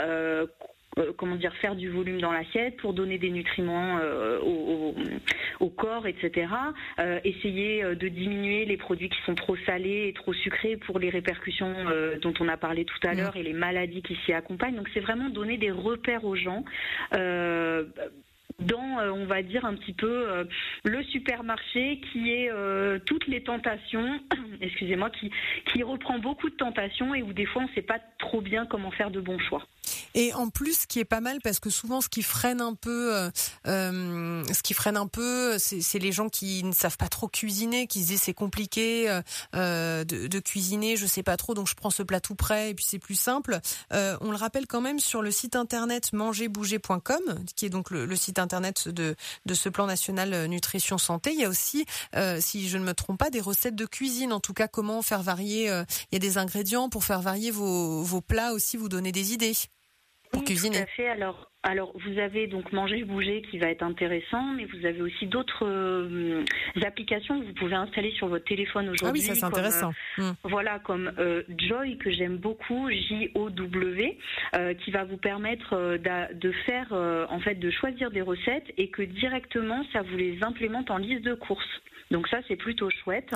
euh, comment dire faire du volume dans l'assiette pour donner des nutriments au, corps, etc. essayer de diminuer les produits qui sont trop salés et trop sucrés pour les répercussions dont on a parlé tout à mmh. l'heure et les maladies qui s'y accompagnent. Donc c'est vraiment donner des repères aux gens dans, euh, on va dire, un petit peu euh, le supermarché qui est euh, toutes les tentations, excusez-moi, qui, qui reprend beaucoup de tentations et où des fois on ne sait pas trop bien comment faire de bons choix. Et en plus, ce qui est pas mal, parce que souvent, ce qui freine un peu, ce qui freine un peu, c'est les gens qui ne savent pas trop cuisiner, qui se disent c'est compliqué de, cuisiner, je sais pas trop, donc je prends ce plat tout prêt et puis c'est plus simple. On le rappelle quand même sur le site internet mangerbouger.com, qui est donc le, le site internet internet de, de ce plan national euh, nutrition santé. Il y a aussi, euh, si je ne me trompe pas, des recettes de cuisine. En tout cas, comment faire varier. Euh, il y a des ingrédients pour faire varier vos, vos plats aussi, vous donner des idées pour cuisiner. Tout à fait. Alors, alors, vous avez donc Manger Bouger qui va être intéressant, mais vous avez aussi d'autres euh, applications que vous pouvez installer sur votre téléphone aujourd'hui. Ah oui, ça c'est intéressant. Euh, hmm. Voilà, comme euh, Joy que j'aime beaucoup, J-O-W, qui va vous permettre de faire, en fait, de choisir des recettes et que directement ça vous les implémente en liste de courses. Donc ça, c'est plutôt chouette.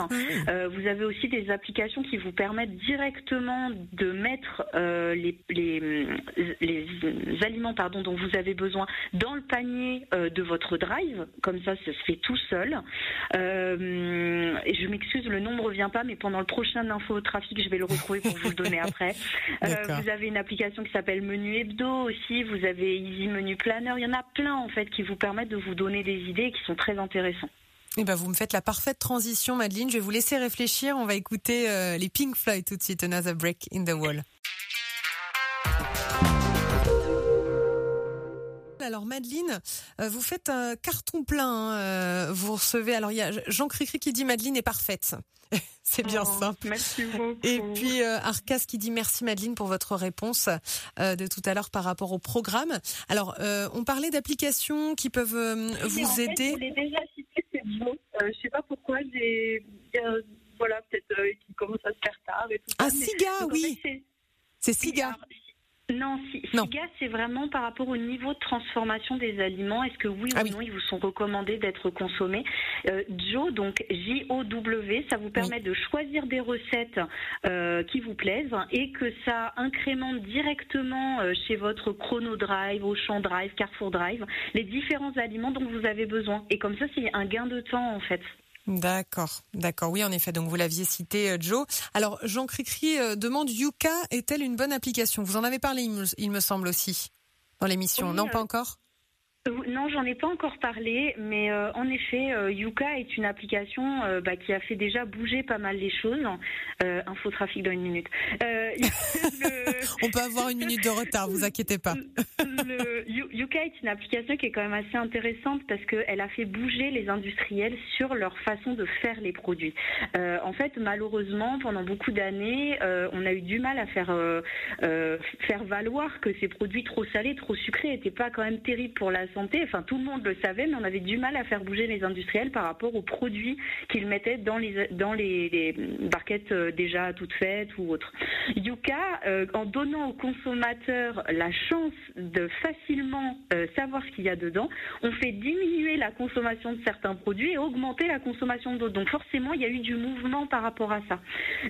Euh, vous avez aussi des applications qui vous permettent directement de mettre euh, les, les, les, aliments pardon, dont vous avez besoin dans le panier euh, de votre drive. Comme ça, ça se fait tout seul. Je m'excuse, le nom ne revient pas, mais pendant le prochain info trafic, je vais le retrouver pour vous le donner après. Vous avez une application qui s'appelle Menu Hebdo aussi. Vous avez Easy Menu Planner. Il y en a plein en fait qui vous permettent de vous donner des idées qui sont très intéressants. Eh ben, vous me faites la parfaite transition, Madeleine. Je vais vous laisser réfléchir. On va écouter euh, les Pink Floyd tout de suite. Another Break in the Wall. Alors Madeleine, euh, vous faites un carton plein. Hein, euh, vous recevez. Alors il y a Jean Cricri qui dit Madeleine est parfaite. C'est bien Oh, simple. Merci beaucoup. Et puis euh, Arcas qui dit merci Madeleine pour votre réponse euh, de tout à l'heure par rapport au programme. Alors on parlait d'applications qui peuvent en vous fait, aider. Je l'ai déjà cité, Joe. Euh, je sais pas pourquoi, j'ai. euh, voilà, peut-être euh, qu'il commence à se faire tard et tout Ah, ça. Siga, oui. C'est Siga. Non, si, Non. SIGA, c'est vraiment par rapport au niveau de transformation des aliments. Est-ce que oui ou Ah oui. non, ils vous sont recommandés d'être consommés euh, Joe, donc J-O-W, ça vous permet de choisir des recettes euh, qui vous plaisent et que ça incrémente directement euh, chez votre Chrono Drive, Auchan Drive, Carrefour Drive, les différents aliments dont vous avez besoin. Et comme ça, c'est un gain de temps en fait. D'accord, d'accord. Oui, en effet. Donc vous l'aviez cité, euh, Joe. Alors Jean Cricri euh, demande Yuka est-elle une bonne application? Vous en avez parlé, il me, il me semble aussi, dans l'émission. Oui, non, euh, pas encore? Non, j'en ai pas encore parlé, mais euh, en effet, euh, Yuka est une application euh, bah, qui a fait déjà bouger pas mal les choses. Info trafic dans une minute. Le- On peut avoir une minute de retard, vous inquiétez pas. le Yuka est une application qui est quand même assez intéressante parce qu'elle a fait bouger les industriels sur leur façon de faire les produits. En fait, malheureusement, pendant beaucoup d'années, on a eu du mal à faire faire valoir que ces produits trop salés, trop sucrés n'étaient pas quand même terribles pour la santé. Enfin, tout le monde le savait, mais on avait du mal à faire bouger les industriels par rapport aux produits qu'ils mettaient dans les dans les, les barquettes euh, déjà toutes faites ou autres. Yuka, euh, en donnant aux consommateurs la chance de facilement euh, savoir ce qu'il y a dedans, on fait diminuer la consommation de certains produits et augmenter la consommation d'autres. Donc forcément, il y a eu du mouvement par rapport à ça.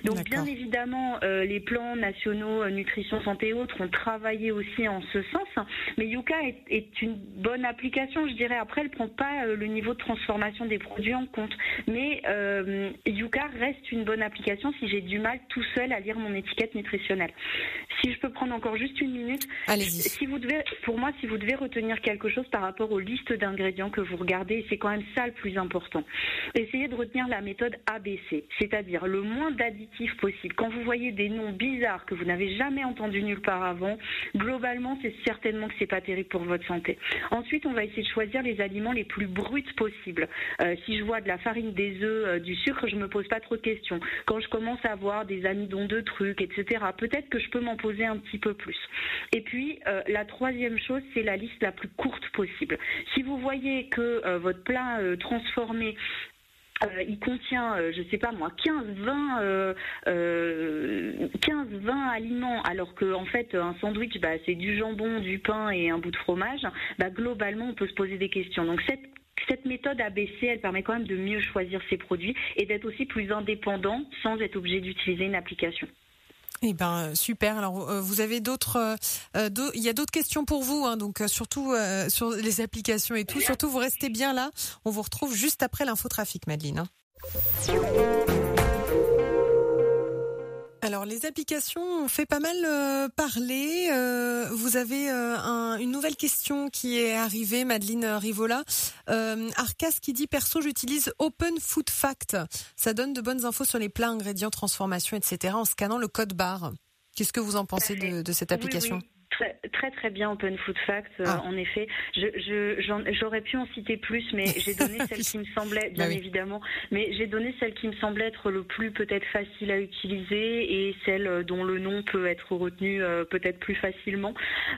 Donc bien évidemment, euh, les plans nationaux nutrition santé et autres ont travaillé aussi en ce sens. Mais Yuka est, est une bonne application, je dirais. Après, elle prend pas euh, le niveau de transformation des produits en compte. Mais euh, Yuka reste une bonne application si j'ai du mal tout seul à lire mon étiquette nutritionnelle. Si je peux prendre encore juste une minute, Allez-y. si vous devez, pour moi, si vous devez retenir quelque chose par rapport aux listes d'ingrédients que vous regardez, c'est quand même ça le plus important. Essayez de retenir la méthode ABC, c'est-à-dire le moins d'additifs possible. Quand vous voyez des noms bizarres que vous n'avez jamais entendus nulle part avant, globalement, c'est certainement que c'est pas terrible pour votre santé. Ensuite, on va essayer de choisir les aliments les plus bruts possibles. Euh, si je vois de la farine, des œufs, euh, du sucre, je me pose pas trop de questions. Quand je commence à voir des amidons de trucs, etc., peut-être que je peux m'en poser un petit peu plus. Et puis, euh, la troisième chose, c'est la liste la plus courte possible. Si vous voyez que votre plat transformé euh, il contient, euh, je sais pas moi, 15, 20, euh, euh, 15, 20 aliments, alors que en fait un sandwich, bah, c'est du jambon, du pain et un bout de fromage. Bah, globalement, on peut se poser des questions. Donc cette cette méthode ABC, elle permet quand même de mieux choisir ses produits et d'être aussi plus indépendant sans être obligé d'utiliser une application. Eh ben super. Alors euh, vous avez d'autres, euh, euh, il y a d'autres questions pour vous, hein, donc surtout sur les applications et tout. Surtout vous restez bien là. On vous retrouve juste après l'infotrafic, Madeleine. hein. Alors les applications ont fait pas mal euh, parler. Euh, vous avez euh, un- une nouvelle question qui est arrivée, Madeleine Rivola. Euh, Arcas qui dit perso j'utilise Open Food Fact. Ça donne de bonnes infos sur les plats, ingrédients, transformations, etc. en scannant le code barre. Qu'est-ce que vous en pensez de, de cette application Oui, oui. Très, très très bien Open Food Fact euh, Ah. en effet je, j'aurais pu en citer plus mais j'ai donné celle qui me semblait bien Bah oui. évidemment mais j'ai donné celle qui me semblait être le plus peut-être facile à utiliser et celle euh, dont le nom peut être retenu euh, peut-être plus facilement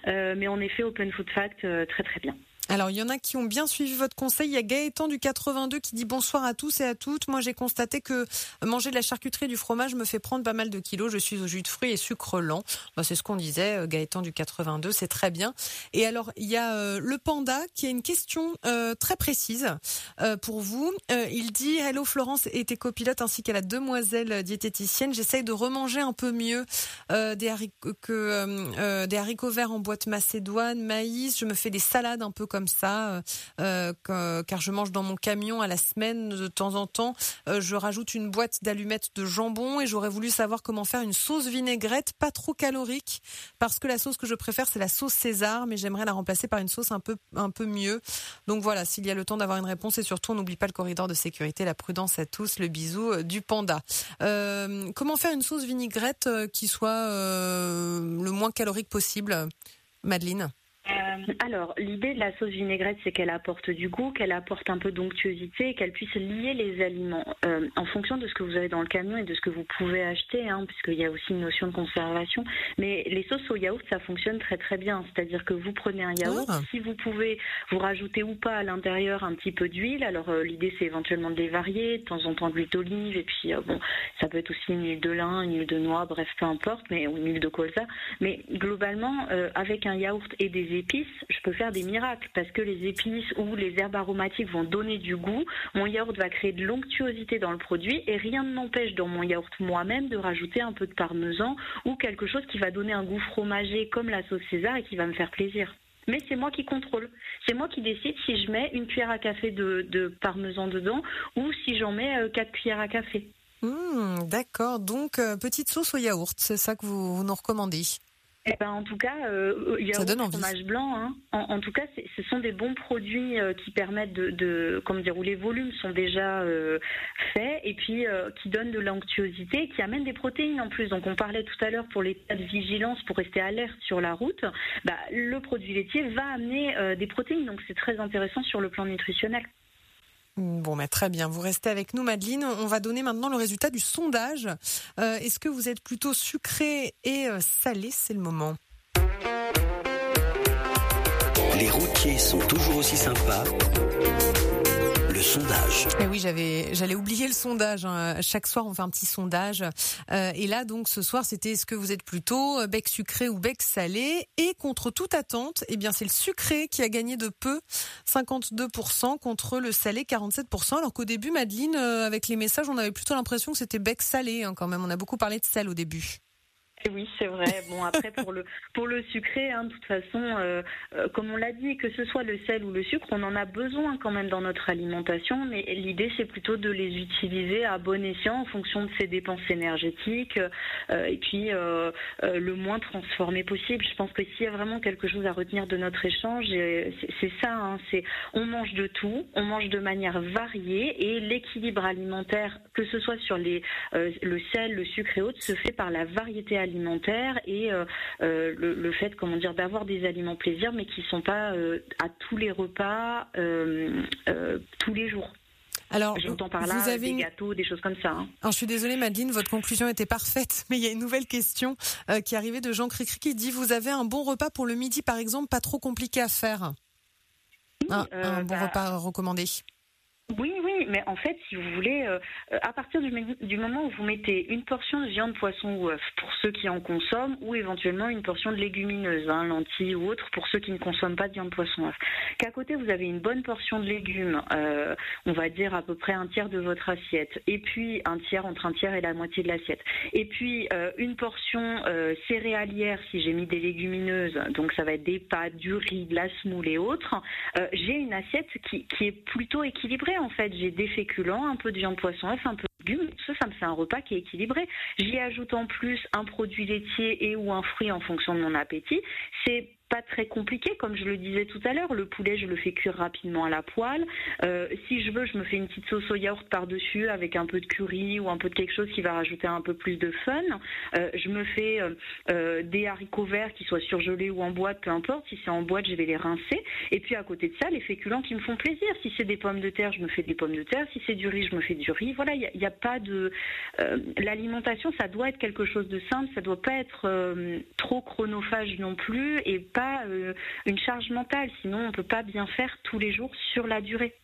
Euh, mais en effet Open Food Fact euh, très très bien Alors, il y en a qui ont bien suivi votre conseil. Il y a Gaëtan du 82 qui dit bonsoir à tous et à toutes. Moi, j'ai constaté que manger de la charcuterie et du fromage me fait prendre pas mal de kilos. Je suis au jus de fruits et sucre lent. Bah, c'est ce qu'on disait, euh, Gaëtan du 82. C'est très bien. Et alors, il y a euh, le panda qui a une question euh, très précise pour vous. il dit Hello Florence et tes copilotes ainsi qu'à la demoiselle diététicienne. J'essaye de remanger un peu mieux des, haricots, que, des haricots verts en boîte macédoine, maïs. Je me fais des salades un peu comme ça, euh, euh, car je mange dans mon camion à la semaine de temps en temps. Euh, je rajoute une boîte d'allumettes de jambon et j'aurais voulu savoir comment faire une sauce vinaigrette pas trop calorique, parce que la sauce que je préfère c'est la sauce César, mais j'aimerais la remplacer par une sauce un peu un peu mieux. Donc voilà, s'il y a le temps d'avoir une réponse et surtout n'oublie pas le corridor de sécurité, la prudence à tous, le bisou du panda. comment faire une sauce vinaigrette qui soit le moins calorique possible, Madeleine alors, l'idée de la sauce vinaigrette, c'est qu'elle apporte du goût, qu'elle apporte un peu d'onctuosité, qu'elle puisse lier les aliments euh, en fonction de ce que vous avez dans le camion et de ce que vous pouvez acheter, hein, puisqu'il y a aussi une notion de conservation. Mais les sauces au yaourt, ça fonctionne très très bien. C'est-à-dire que vous prenez un yaourt, ah. si vous pouvez vous rajouter ou pas à l'intérieur un petit peu d'huile. Alors, euh, l'idée, c'est éventuellement de les varier, de temps en temps de l'huile d'olive, et puis bon, ça peut être aussi une huile de lin, une huile de noix, bref, peu importe, mais une huile de colza. Mais globalement, avec un yaourt et des épices, je peux faire des miracles parce que les épices ou les herbes aromatiques vont donner du goût. Mon yaourt va créer de l'onctuosité dans le produit et rien ne m'empêche dans mon yaourt moi-même de rajouter un peu de parmesan ou quelque chose qui va donner un goût fromager comme la sauce César et qui va me faire plaisir mais c'est moi qui contrôle. C'est moi qui décide si je mets une cuillère à café de, parmesan dedans ou si j'en mets euh, quatre cuillères à café. Mmh, d'accord, donc euh, petite sauce au yaourt, c'est ça que vous nous recommandez? Eh ben, en tout cas, euh, il y a un fromage blanc. Hein. En, tout cas, ce sont des bons produits euh, qui permettent de, de, comment dire, où les volumes sont déjà euh, faits et puis qui donnent de l'onctuosité, qui amènent des protéines en plus. Donc, on parlait tout à l'heure pour l'état de vigilance, pour rester alerte sur la route. Bah, le produit laitier va amener des protéines, donc c'est très intéressant sur le plan nutritionnel. Bon, mais très bien. Vous restez avec nous, Madeleine. On va donner maintenant le résultat du sondage. Euh, est-ce que vous êtes plutôt sucré et euh, salé? C'est le moment. Les routiers sont toujours aussi sympas sondage. Et oui, j'avais, j'allais oublier le sondage. Hein. Chaque soir, on fait un petit sondage. Euh, et là, donc, ce soir, c'était est-ce que vous êtes plutôt euh, bec sucré ou bec salé? Et contre toute attente, eh bien, c'est le sucré qui a gagné de peu, 52% contre le salé, 47%. Alors qu'au début, Madeleine, euh, avec les messages, on avait plutôt l'impression que c'était bec salé hein, quand même. On a beaucoup parlé de sel au début. Oui, c'est vrai. Bon, après pour le pour le sucré, hein, de toute façon, euh, euh, comme on l'a dit, que ce soit le sel ou le sucre, on en a besoin quand même dans notre alimentation. Mais l'idée, c'est plutôt de les utiliser à bon escient en fonction de ses dépenses énergétiques euh, et puis le moins transformé possible. Je pense que s'il y a vraiment quelque chose à retenir de notre échange, c'est ça. Hein, c'est on mange de tout, on mange de manière variée et l'équilibre alimentaire, que ce soit sur les le sel, le sucre et autres, se fait par la variété alimentaire alimentaire et euh, euh, le, fait, comment dire, d'avoir des aliments plaisir, mais qui sont pas euh, à tous les repas tous les jours. Alors, j'entends par là vous avez des gâteaux, des choses comme ça. Hein. Alors, je suis désolée, Madeleine, votre conclusion était parfaite, mais il y a une nouvelle question qui est arrivée de Jean Cricri qui dit vous avez un bon repas pour le midi, par exemple, pas trop compliqué à faire? un, bon bah, repas recommandé. Oui, oui, mais en fait, si vous voulez, euh, à partir du, moment où vous mettez une portion de viande, poisson ou œuf pour ceux qui en consomment, ou éventuellement une portion de légumineuses, hein, lentilles ou autres pour ceux qui ne consomment pas de viande, poisson, œuf, qu'à côté vous avez une bonne portion de légumes, euh, on va dire à peu près un tiers de votre assiette, et puis un tiers entre un tiers et la moitié de l'assiette, et puis euh, une portion céréalière si j'ai mis des légumineuses, donc ça va être des pâtes, du riz, de la semoule et autres, j'ai une assiette qui est plutôt équilibrée en fait, j'ai des féculents, un peu de viande poisson un peu de légumes. Ça, ça un repas qui est équilibré. J'y ajoute en plus un produit laitier et ou un fruit en fonction de mon appétit. C'est pas très compliqué, comme je le disais tout à l'heure. Le poulet, je le fais cuire rapidement à la poêle. Euh, si je veux, je me fais une petite sauce au yaourt par-dessus avec un peu de curry ou un peu de quelque chose qui va rajouter un peu plus de fun. Euh, je me fais euh, des haricots verts qui soient surgelés ou en boîte, peu importe. Si c'est en boîte, je vais les rincer. Et puis à côté de ça, les féculents qui me font plaisir. Si c'est des pommes de terre, je me fais des pommes de terre. Si c'est du riz, je me fais du riz. Voilà, il n'y a, a, pas de... L'alimentation, ça doit être quelque chose de simple. Ça doit pas être trop chronophage non plus et pas une charge mentale. Sinon, on peut pas bien faire tous les jours sur la durée.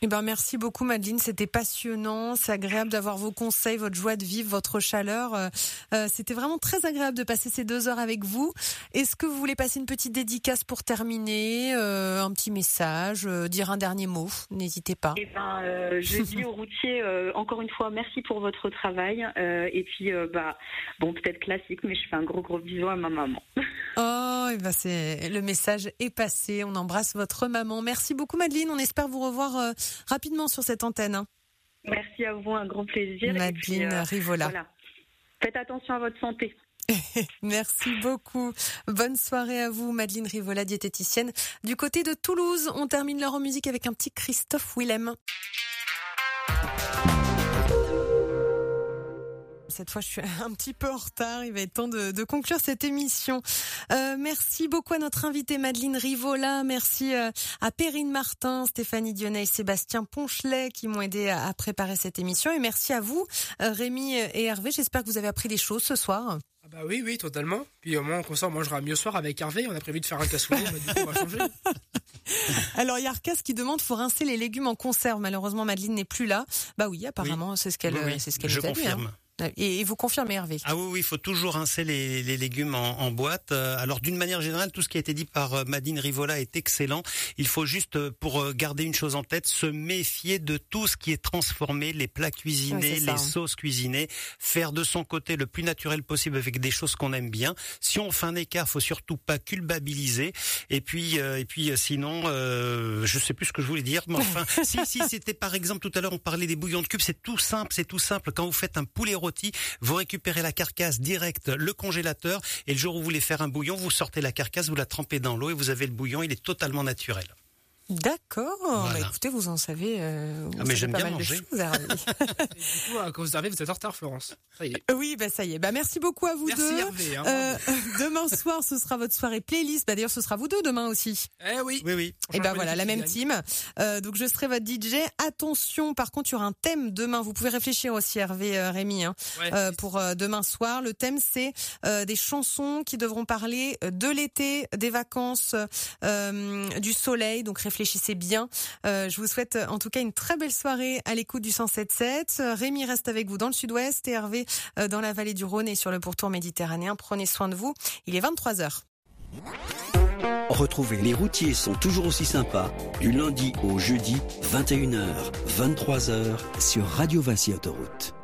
Eh ben, merci beaucoup, Madeleine. C'était passionnant. C'est agréable d'avoir vos conseils, votre joie de vivre, votre chaleur. Euh, euh, c'était vraiment très agréable de passer ces deux heures avec vous. Est-ce que vous voulez passer une petite dédicace pour terminer, euh, un petit message, dire un dernier mot? N'hésitez pas. Eh ben, je dis aux routiers encore une fois merci pour votre travail. et puis, bah, bon, peut-être classique, mais je fais un gros gros bisou à ma maman. Oh, eh ben c'est le message est passé. On embrasse votre maman. Merci beaucoup, Madeleine. On espère vous revoir rapidement sur cette antenne. Hein. Merci à vous, un grand plaisir. Madeleine euh, Rivola. Faites attention à votre santé. Merci beaucoup. Bonne soirée à vous, Madeleine Rivola, diététicienne. Du côté de Toulouse, on termine leur musique avec un petit Christophe Willem. Cette fois je suis un petit peu en retard. Il va être temps de, conclure cette émission. Euh, merci beaucoup à notre invité Madeleine Rivola. Merci euh, à Perrine Martin, Stéphanie Dionnet et Sébastien Ponchelet qui m'ont aidé à, préparer cette émission. Et merci à vous, euh, Rémi et Hervé. J'espère que vous avez appris des choses ce soir. Ah bah oui, oui, totalement. Puis au moins, comme ça, on mangera mieux soir avec Hervé. On a prévu de faire un cassoulet, mais du coup, on va changer. Alors, il y a Arcas qui demande faut rincer les légumes en conserve. Malheureusement, Madeleine n'est plus là. Bah oui, apparemment, c'est ce qu'elle, c'est ce qu'elle Je nous a confirme. Dit, hein. Et vous confirmez Hervé Ah oui, oui, il faut toujours rincer les, les légumes en, en, boîte. Euh, alors d'une manière générale, tout ce qui a été dit par euh, Madine Rivola est excellent. Il faut juste, euh, pour garder une chose en tête, se méfier de tout ce qui est transformé, les plats cuisinés, les sauces cuisinées, faire de son côté le plus naturel possible avec des choses qu'on aime bien. Si on fait un écart, faut surtout pas culpabiliser. Et puis, et puis sinon, euh, je sais plus ce que je voulais dire, mais enfin, si, si, c'était par exemple tout à l'heure, on parlait des bouillons de cubes, c'est tout simple, c'est tout simple. Quand vous faites un poulet rôti, vous récupérez la carcasse direct, le congélateur, et le jour où vous voulez faire un bouillon, vous sortez la carcasse, vous la trempez dans l'eau et vous avez le bouillon, il est totalement naturel. D'accord. Bah, écoutez, vous en savez. Euh, vous ah, mais j'aime bien manger. Choses, du coup, à cause d'Hervé, vous êtes en retard, Florence. Ça y est. Oui, bah ça y est. Bah merci beaucoup à vous merci deux. Hervé, hein, euh, demain soir, ce sera votre soirée playlist. Bah d'ailleurs, ce sera vous deux demain aussi. Eh oui. Oui, oui. Et bah voilà, la même team. Euh, donc je serai votre DJ. Attention, par contre, il y aura un thème demain. Vous pouvez réfléchir aussi, Hervé, euh, Rémi, hein, ouais, euh, pour euh, demain soir. Le thème, c'est des chansons qui devront parler de l'été, des vacances, du soleil. Donc réfléchissez bien. Euh, je vous souhaite en tout cas une très belle soirée à l'écoute du 107.7. Rémi reste avec vous dans le sud-ouest et Hervé euh, dans la vallée du Rhône et sur le pourtour méditerranéen. Prenez soin de vous. Il est 23h. Retrouvez les routiers sont toujours aussi sympas du lundi au jeudi 21h, 23h sur Radio Vinci Autoroute.